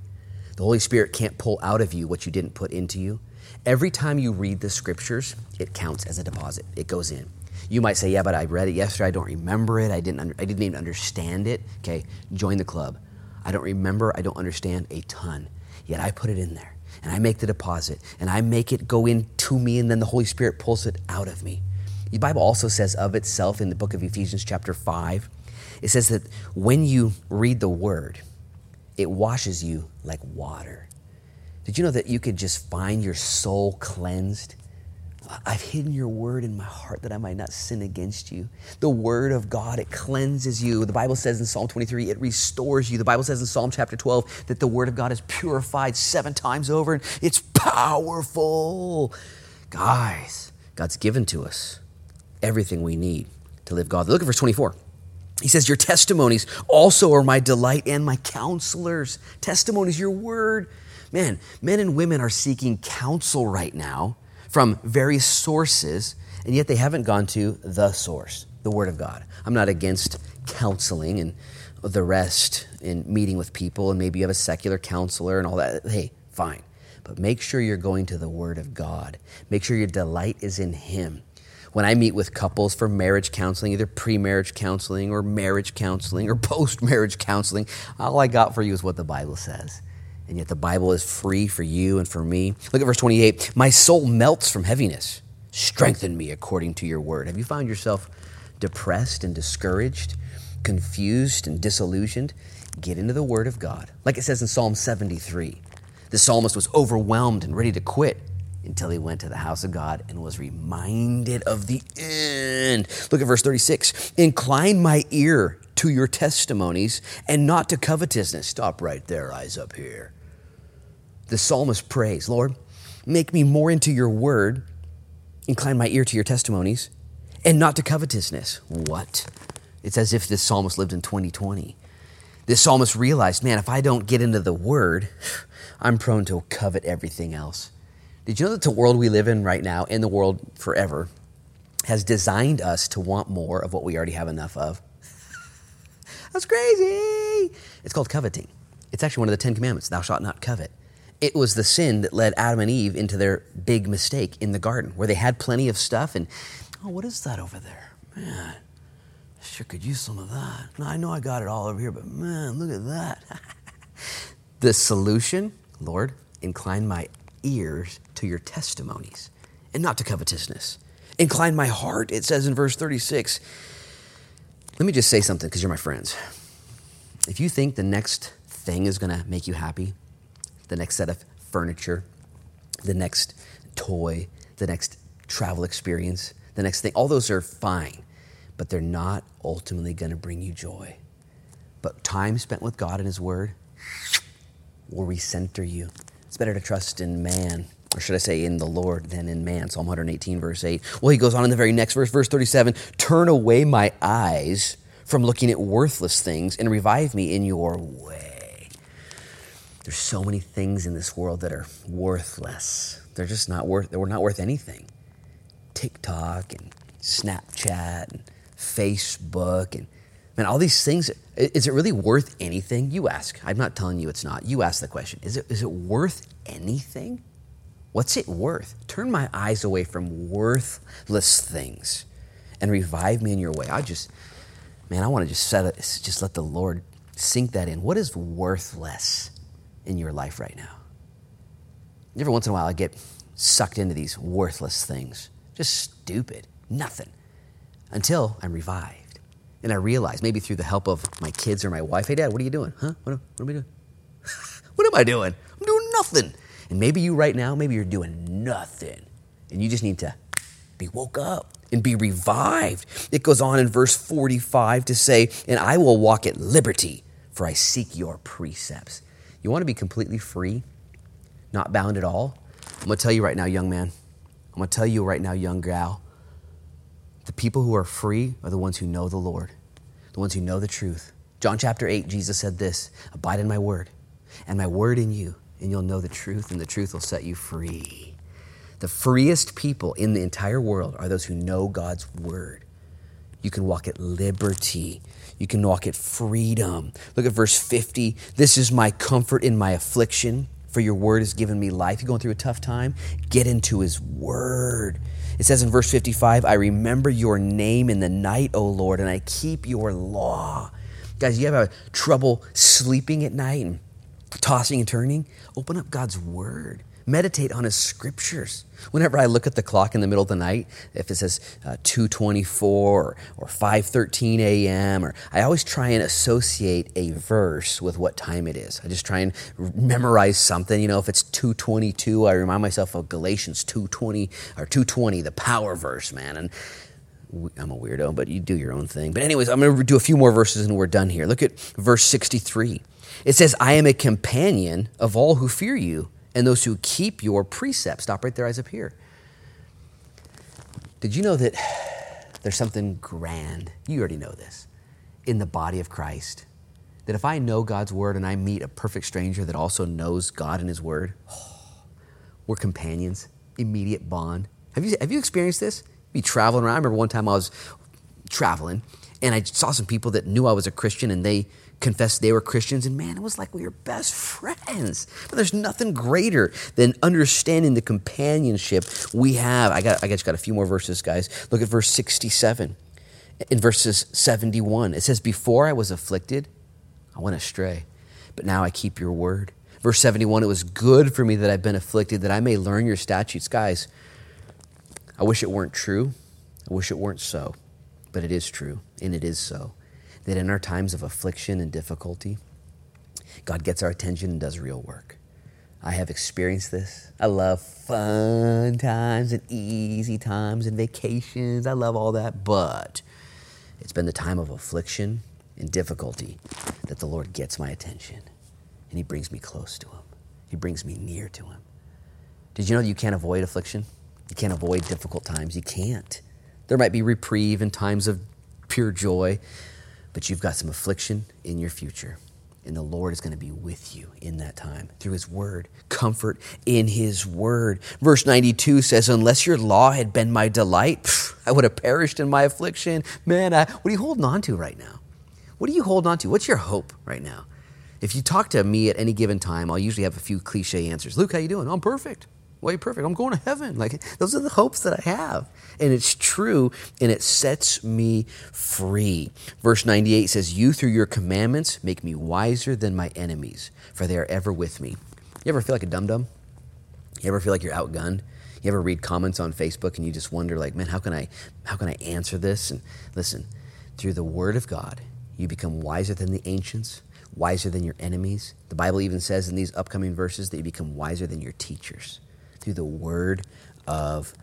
The Holy Spirit can't pull out of you what you didn't put into you. Every time you read the scriptures, it counts as a deposit. It goes in. You might say, "Yeah, but I read it yesterday. I don't remember it. I didn't. I didn't even understand it." Okay, join the club. I don't remember, I don't understand a ton. Yet I put it in there and I make the deposit and I make it go into me and then the Holy Spirit pulls it out of me. The Bible also says of itself in the book of Ephesians, chapter 5, it says that when you read the word, it washes you like water. Did you know that you could just find your soul cleansed I've hidden your word in my heart that I might not sin against you. The word of God, it cleanses you. The Bible says in Psalm 23, it restores you. The Bible says in Psalm chapter 12 that the word of God is purified seven times over it's powerful. Guys, God's given to us everything we need to live God. Look at verse 24. He says, Your testimonies also are my delight and my counselors. Testimonies, your word. Man, men and women are seeking counsel right now from various sources, and yet they haven't gone to the source, the Word of God. I'm not against counseling and the rest in meeting with people, and maybe you have a secular counselor and all that. Hey, fine. But make sure you're going to the Word of God. Make sure your delight is in Him. When I meet with couples for marriage counseling, either pre marriage counseling or marriage counseling or (laughs) post marriage counseling, all I got for you is what the Bible says and yet the Bible is free for you and for me. Look at verse 28. My soul melts from heaviness. Strengthen me according to your word. Have you found yourself depressed and discouraged, confused and disillusioned? Get into the word of God. Like it says in Psalm 73. The psalmist was overwhelmed and ready to quit until he went to the house of God and was reminded of the end. Look at verse 36. Incline my ear to your testimonies and not to covetousness. Stop right there, eyes up here. The psalmist prays, Lord, make me more into your word, incline my ear to your testimonies, and not to covetousness. What? It's as if this psalmist lived in 2020. This psalmist realized, man, if I don't get into the word, I'm prone to covet everything else. Did you know that the world we live in right now, in the world forever, has designed us to want more of what we already have enough of? (laughs) That's crazy. It's called coveting. It's actually one of the Ten Commandments Thou shalt not covet. It was the sin that led Adam and Eve into their big mistake in the garden, where they had plenty of stuff and, oh, what is that over there? Man, I sure could use some of that. Now, I know I got it all over here, but man, look at that. (laughs) the solution, Lord, incline my ears to your testimonies and not to covetousness. Incline my heart, it says in verse 36 let me just say something because you're my friends. If you think the next thing is going to make you happy, the next set of furniture, the next toy, the next travel experience, the next thing, all those are fine, but they're not ultimately going to bring you joy. But time spent with God and His Word will recenter you. It's better to trust in man or should I say in the Lord than in man. Psalm 118, verse 8. Well, he goes on in the very next verse, verse 37 Turn away my eyes from looking at worthless things and revive me in your way. There's so many things in this world that are worthless. They're just not worth, they're not worth anything. TikTok and Snapchat and Facebook and man, all these things, is it really worth anything? You ask. I'm not telling you it's not. You ask the question. Is it, is it worth anything? What's it worth? Turn my eyes away from worthless things and revive me in your way. I just, man, I want to just set it, just let the Lord sink that in. What is worthless in your life right now? Every once in a while, I get sucked into these worthless things. Just stupid, nothing. Until I'm revived. And I realize, maybe through the help of my kids or my wife, hey, Dad, what are you doing? Huh? What, what am I doing? (laughs) what am I doing? I'm doing nothing. And maybe you right now, maybe you're doing nothing. And you just need to be woke up and be revived. It goes on in verse 45 to say, And I will walk at liberty, for I seek your precepts. You want to be completely free, not bound at all? I'm going to tell you right now, young man. I'm going to tell you right now, young gal. The people who are free are the ones who know the Lord, the ones who know the truth. John chapter 8, Jesus said this Abide in my word, and my word in you and you'll know the truth, and the truth will set you free. The freest people in the entire world are those who know God's word. You can walk at liberty. You can walk at freedom. Look at verse 50. This is my comfort in my affliction, for your word has given me life. You're going through a tough time? Get into his word. It says in verse 55, I remember your name in the night, O Lord, and I keep your law. Guys, you have a trouble sleeping at night and tossing and turning, open up God's Word. Meditate on His Scriptures. Whenever I look at the clock in the middle of the night, if it says uh, 2.24 or, or 5.13 a.m., or I always try and associate a verse with what time it is. I just try and memorize something. You know, if it's 2.22, I remind myself of Galatians 2.20 or 2.20, the power verse, man. And I'm a weirdo, but you do your own thing. But anyways, I'm going to do a few more verses and we're done here. Look at verse 63. It says, I am a companion of all who fear you and those who keep your precepts. Stop right there, eyes up here. Did you know that there's something grand. You already know this in the body of Christ. That if I know God's word and I meet a perfect stranger that also knows God and his word, oh, (sighs) we're companions, immediate bond. Have you, have you experienced this? Be traveling around. I remember one time I was traveling and I saw some people that knew I was a Christian and they confessed they were Christians, and man, it was like we were best friends. But there's nothing greater than understanding the companionship we have. I got I just got a few more verses, guys. Look at verse 67. In verses 71, it says, Before I was afflicted, I went astray, but now I keep your word. Verse 71, it was good for me that I've been afflicted, that I may learn your statutes. Guys, I wish it weren't true. I wish it weren't so, but it is true, and it is so that in our times of affliction and difficulty, God gets our attention and does real work. I have experienced this. I love fun times and easy times and vacations. I love all that. But it's been the time of affliction and difficulty that the Lord gets my attention and He brings me close to Him. He brings me near to Him. Did you know you can't avoid affliction? You can't avoid difficult times. You can't. There might be reprieve in times of pure joy, but you've got some affliction in your future. And the Lord is going to be with you in that time through His Word. Comfort in His Word. Verse 92 says, Unless your law had been my delight, pff, I would have perished in my affliction. Man, I, what are you holding on to right now? What are you holding on to? What's your hope right now? If you talk to me at any given time, I'll usually have a few cliche answers. Luke, how you doing? I'm perfect way perfect. I'm going to heaven. Like those are the hopes that I have. And it's true and it sets me free. Verse 98 says, You through your commandments make me wiser than my enemies, for they are ever with me. You ever feel like a dum dum? You ever feel like you're outgunned? You ever read comments on Facebook and you just wonder, like, man, how can I how can I answer this? And listen, through the word of God, you become wiser than the ancients, wiser than your enemies. The Bible even says in these upcoming verses that you become wiser than your teachers through the word of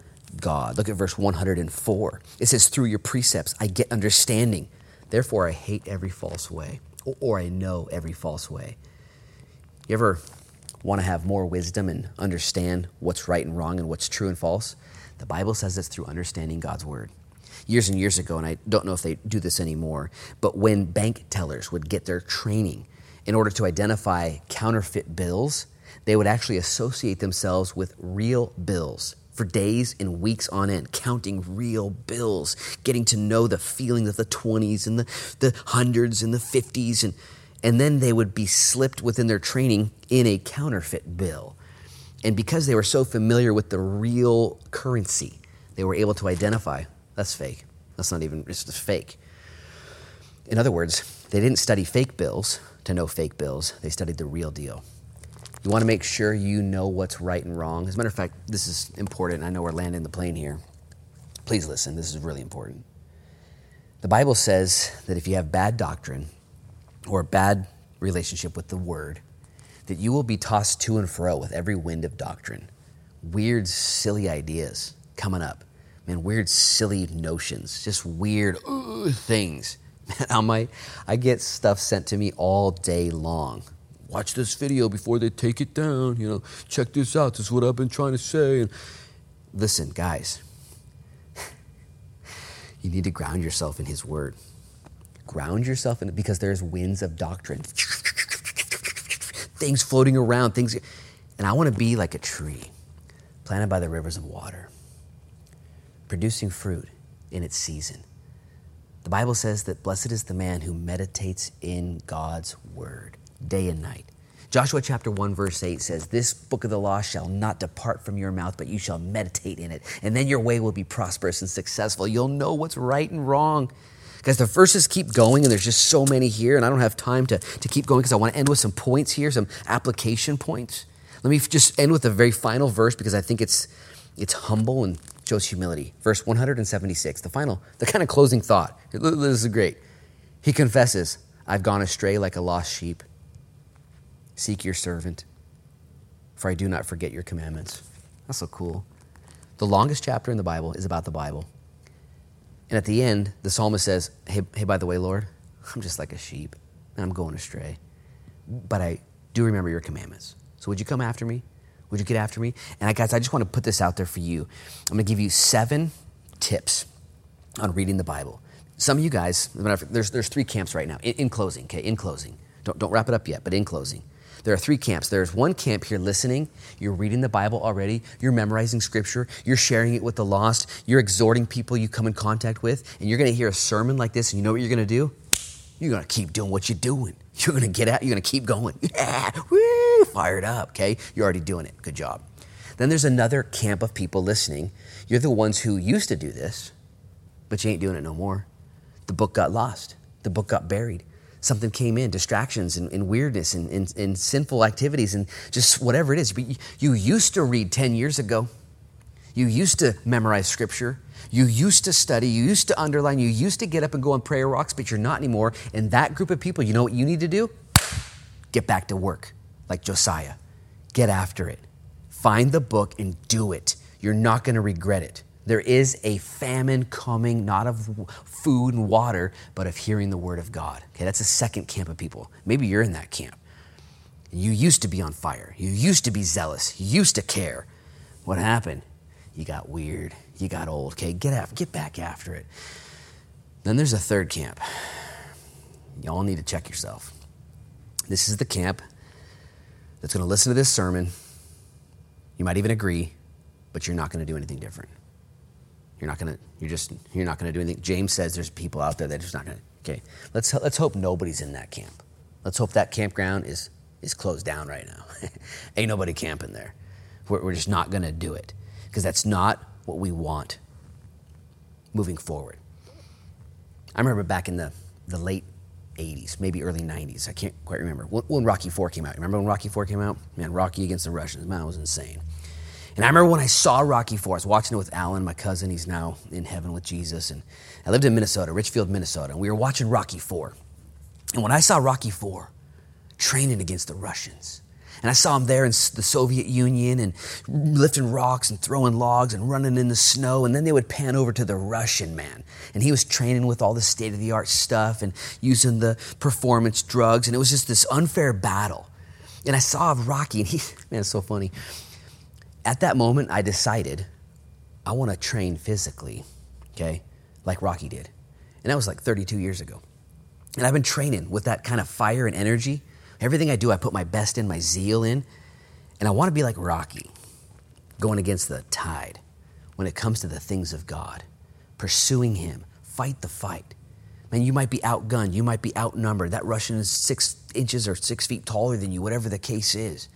God. Look at verse 104. It says, Through your precepts I get understanding. Therefore, I hate every false way, or I know every false way. You ever want to have more wisdom and understand what's right and wrong and what's true and false? The Bible says it's through understanding God's word. Years and years ago, and I don't know if they do this anymore, but when bank tellers would get their training in order to identify counterfeit bills, they would actually associate themselves with real bills for days and weeks on end, counting real bills, getting to know the feeling of the 20s and the, the hundreds and the 50s. And, and then they would be slipped within their training in a counterfeit bill. And because they were so familiar with the real currency, they were able to identify that's fake. That's not even, it's just fake. In other words, they didn't study fake bills to know fake bills, they studied the real deal. You want to make sure you know what's right and wrong. As a matter of fact, this is important. I know we're landing the plane here. Please listen, this is really important. The Bible says that if you have bad doctrine or bad relationship with the Word, that you will be tossed to and fro with every wind of doctrine. Weird, silly ideas coming up. Man, weird, silly notions, just weird things. (laughs) Man, I might, I get stuff sent to me all day long watch this video before they take it down. You know, check this out. This is what I've been trying to say. And listen, guys, (laughs) you need to ground yourself in His Word. Ground yourself in it because there's winds of doctrine, things floating around, things. And I want to be like a tree planted by the rivers of water, producing fruit in its season. The Bible says that blessed is the man who meditates in God's word day and night. Joshua chapter 1, verse 8 says, This book of the law shall not depart from your mouth, but you shall meditate in it. And then your way will be prosperous and successful. You'll know what's right and wrong. Guys, the verses keep going, and there's just so many here, and I don't have time to, to keep going because I want to end with some points here, some application points. Let me just end with the very final verse because I think it's, it's humble and shows humility. Verse 176, the final, the kind of closing thought. This is great. He confesses, I've gone astray like a lost sheep. Seek your servant, for I do not forget your commandments. That's so cool. The longest chapter in the Bible is about the Bible. And at the end, the psalmist says, Hey, hey by the way, Lord, (laughs) I'm just like a sheep and I'm going astray. But I do remember your commandments. So would you come after me? Would you get after me? And I, guys, I just want to put this out there for you. I'm going to give you seven tips on reading the Bible. Some of you guys, there's, there's three camps right now. In, in closing, okay, in closing. Don't, don't wrap it up yet, but in closing. There are three camps. There's one camp here listening. You're reading the Bible already. You're memorizing scripture. You're sharing it with the lost. You're exhorting people you come in contact with. And you're going to hear a sermon like this, and you know what you're going to do? You're going to keep doing what you're doing. (laughs) You're going to get out. You're going to keep going. (laughs) Yeah, woo, fired up, okay? You're already doing it. Good job. Then there's another camp of people listening. You're the ones who used to do this, but you ain't doing it no more. The book got lost, the book got buried something came in distractions and, and weirdness and, and, and, sinful activities and just whatever it is. But you, used to read 10 years ago, you used to memorize scripture. You used to study, you used to underline, you used to get up and go on prayer walks, but you're not anymore. And that group of people, you know what you need to do? Get back to work, like Josiah. Get after it. Find the book and do it. You're not going to regret it. There is a famine coming, not of food and water, but of hearing the word of God. Okay, that's the second camp of people. Maybe you're in that camp. You used to be on fire. You used to be zealous. You used to care. What happened? You got weird. You got old. Okay, get after, get back after it. Then there's a third camp. Y'all need to check yourself. This is the camp that's going to listen to this sermon. You might even agree, but you're not going to do anything different. You're not gonna. You're just. You're not gonna do anything. James says there's people out there that are just not gonna. Okay. Let's let's hope nobody's in that camp. Let's hope that campground is is closed down right now. (laughs) Ain't nobody camping there. We're, we're just not gonna do it because that's not what we want. Moving forward. I remember back in the the late 80s, maybe early 90s. I can't quite remember. When Rocky 4 came out. Remember when Rocky 4 came out? Man, Rocky against the Russians. Man, was insane. And I remember when I saw Rocky Four, I was watching it with Alan, my cousin. He's now in heaven with Jesus. And I lived in Minnesota, Richfield, Minnesota. And we were watching Rocky Four. And when I saw Rocky Four training against the Russians, and I saw him there in the Soviet Union and lifting rocks and throwing logs and running in the snow. And then they would pan over to the Russian man. And he was training with all the state of the art stuff and using the performance drugs. And it was just this unfair battle. And I saw Rocky, and he, (laughs) man, it's so funny at that moment, I decided I want to train physically, okay, like Rocky did. And that was like 32 years ago. And I've been training with that kind of fire and energy. Everything I do, I put my best in, my zeal in. And I want to be like Rocky, going against the tide when it comes to the things of God, pursuing Him, fight the fight. Man, you might be outgunned, you might be outnumbered. That Russian is six inches or six feet taller than you, whatever the case is.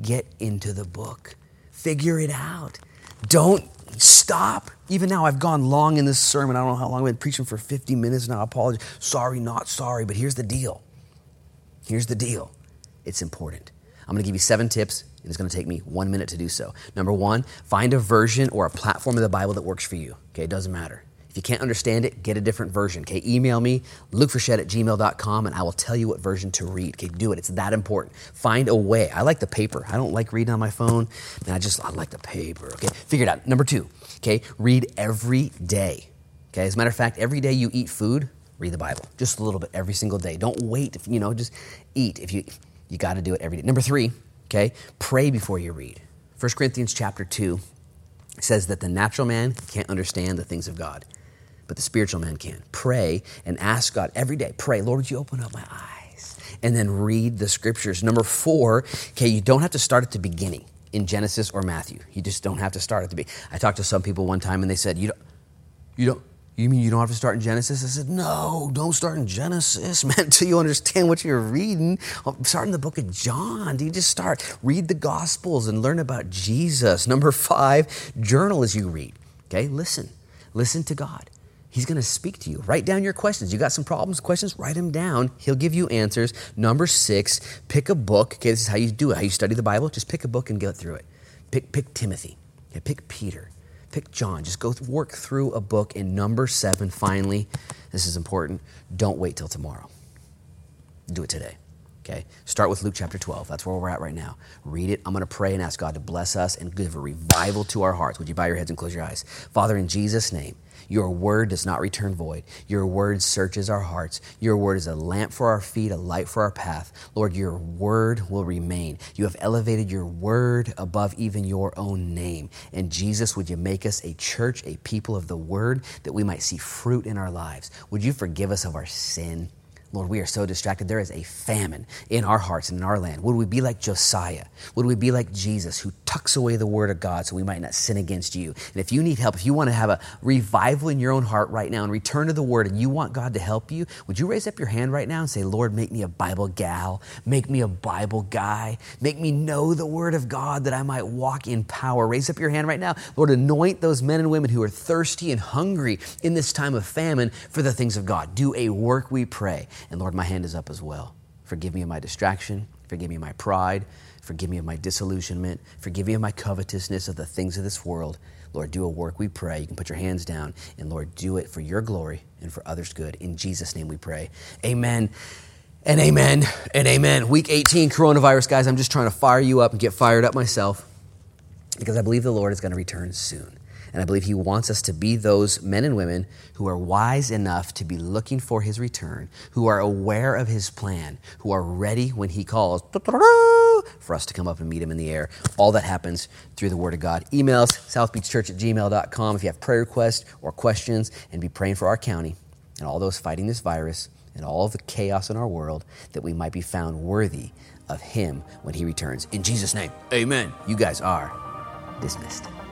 Get into the book. Figure it out. Don't stop. Even now, I've gone long in this sermon. I don't know how long I've been preaching for 50 minutes now. I apologize. Sorry, not sorry, but here's the deal. Here's the deal. It's important. I'm going to give you seven tips, and it's going to take me one minute to do so. Number one, find a version or a platform of the Bible that works for you. Okay, it doesn't matter. If you can't understand it, get a different version. Okay, email me, lukefourchette at gmail.com, and I will tell you what version to read. Okay, do it. It's that important. Find a way. I like the paper. I don't like reading on my phone, and I just I like the paper. Okay, figure it out. Number two, okay, read every day. Okay, as a matter of fact, every day you eat food, read the Bible. Just a little bit every single day. Don't wait, if, you know, just eat. If you you got to do it every day. Number three, okay, pray before you read. 1 Corinthians chapter 2 says that the natural man can't understand the things of God but the spiritual man can. Pray and ask God every day. Pray, Lord, would you open up my eyes? And then read the scriptures. Number four, okay, you don't have to start at the beginning in Genesis or Matthew. You just don't have to start at the beginning. I talked to some people one time and they said, You don't, you don't, you mean you don't have to start in Genesis? I said, No, don't start in Genesis, (laughs) man, until you understand what you're reading. Oh, start in the book of John. Do you just start? Read the Gospels and learn about Jesus. Number five, journal as you read. Okay, listen. Listen to God. He's going to speak to you. Write down your questions. You got some problems, questions, write them down. He'll give you answers. Number six, pick a book. Okay, this is how you do it, how you study the Bible. Just pick a book and go through it. Pick, pick Timothy. Okay, pick Peter. Pick John. Just go work through a book. And number seven, finally, this is important don't wait till tomorrow. Do it today. Okay? Start with Luke chapter 12. That's where we're at right now. Read it. I'm going to pray and ask God to bless us and give a revival to our hearts. Would you bow your heads and close your eyes? Father, in Jesus' name, your word does not return void. Your word searches our hearts. Your word is a lamp for our feet, a light for our path. Lord, your word will remain. You have elevated your word above even your own name. And Jesus, would you make us a church, a people of the word, that we might see fruit in our lives? Would you forgive us of our sin? Lord, we are so distracted. There is a famine in our hearts and in our land. Would we be like Josiah? Would we be like Jesus, who tucks away the word of God so we might not sin against you? And if you need help, if you want to have a revival in your own heart right now and return to the word and you want God to help you, would you raise up your hand right now and say, Lord, make me a Bible gal, make me a Bible guy, make me know the word of God that I might walk in power? Raise up your hand right now. Lord, anoint those men and women who are thirsty and hungry in this time of famine for the things of God. Do a work, we pray. And Lord, my hand is up as well. Forgive me of my distraction. Forgive me of my pride. Forgive me of my disillusionment. Forgive me of my covetousness of the things of this world. Lord, do a work, we pray. You can put your hands down, and Lord, do it for your glory and for others' good. In Jesus' name we pray. Amen. And amen and amen. Week 18, coronavirus, guys. I'm just trying to fire you up and get fired up myself because I believe the Lord is going to return soon. And I believe He wants us to be those men and women who are wise enough to be looking for His return, who are aware of His plan, who are ready when He calls (laughs) for us to come up and meet Him in the air. All that happens through the Word of God. Emails, southbeachchurch at gmail.com if you have prayer requests or questions, and be praying for our county and all those fighting this virus and all of the chaos in our world that we might be found worthy of Him when He returns. In Jesus' name, amen. You guys are dismissed.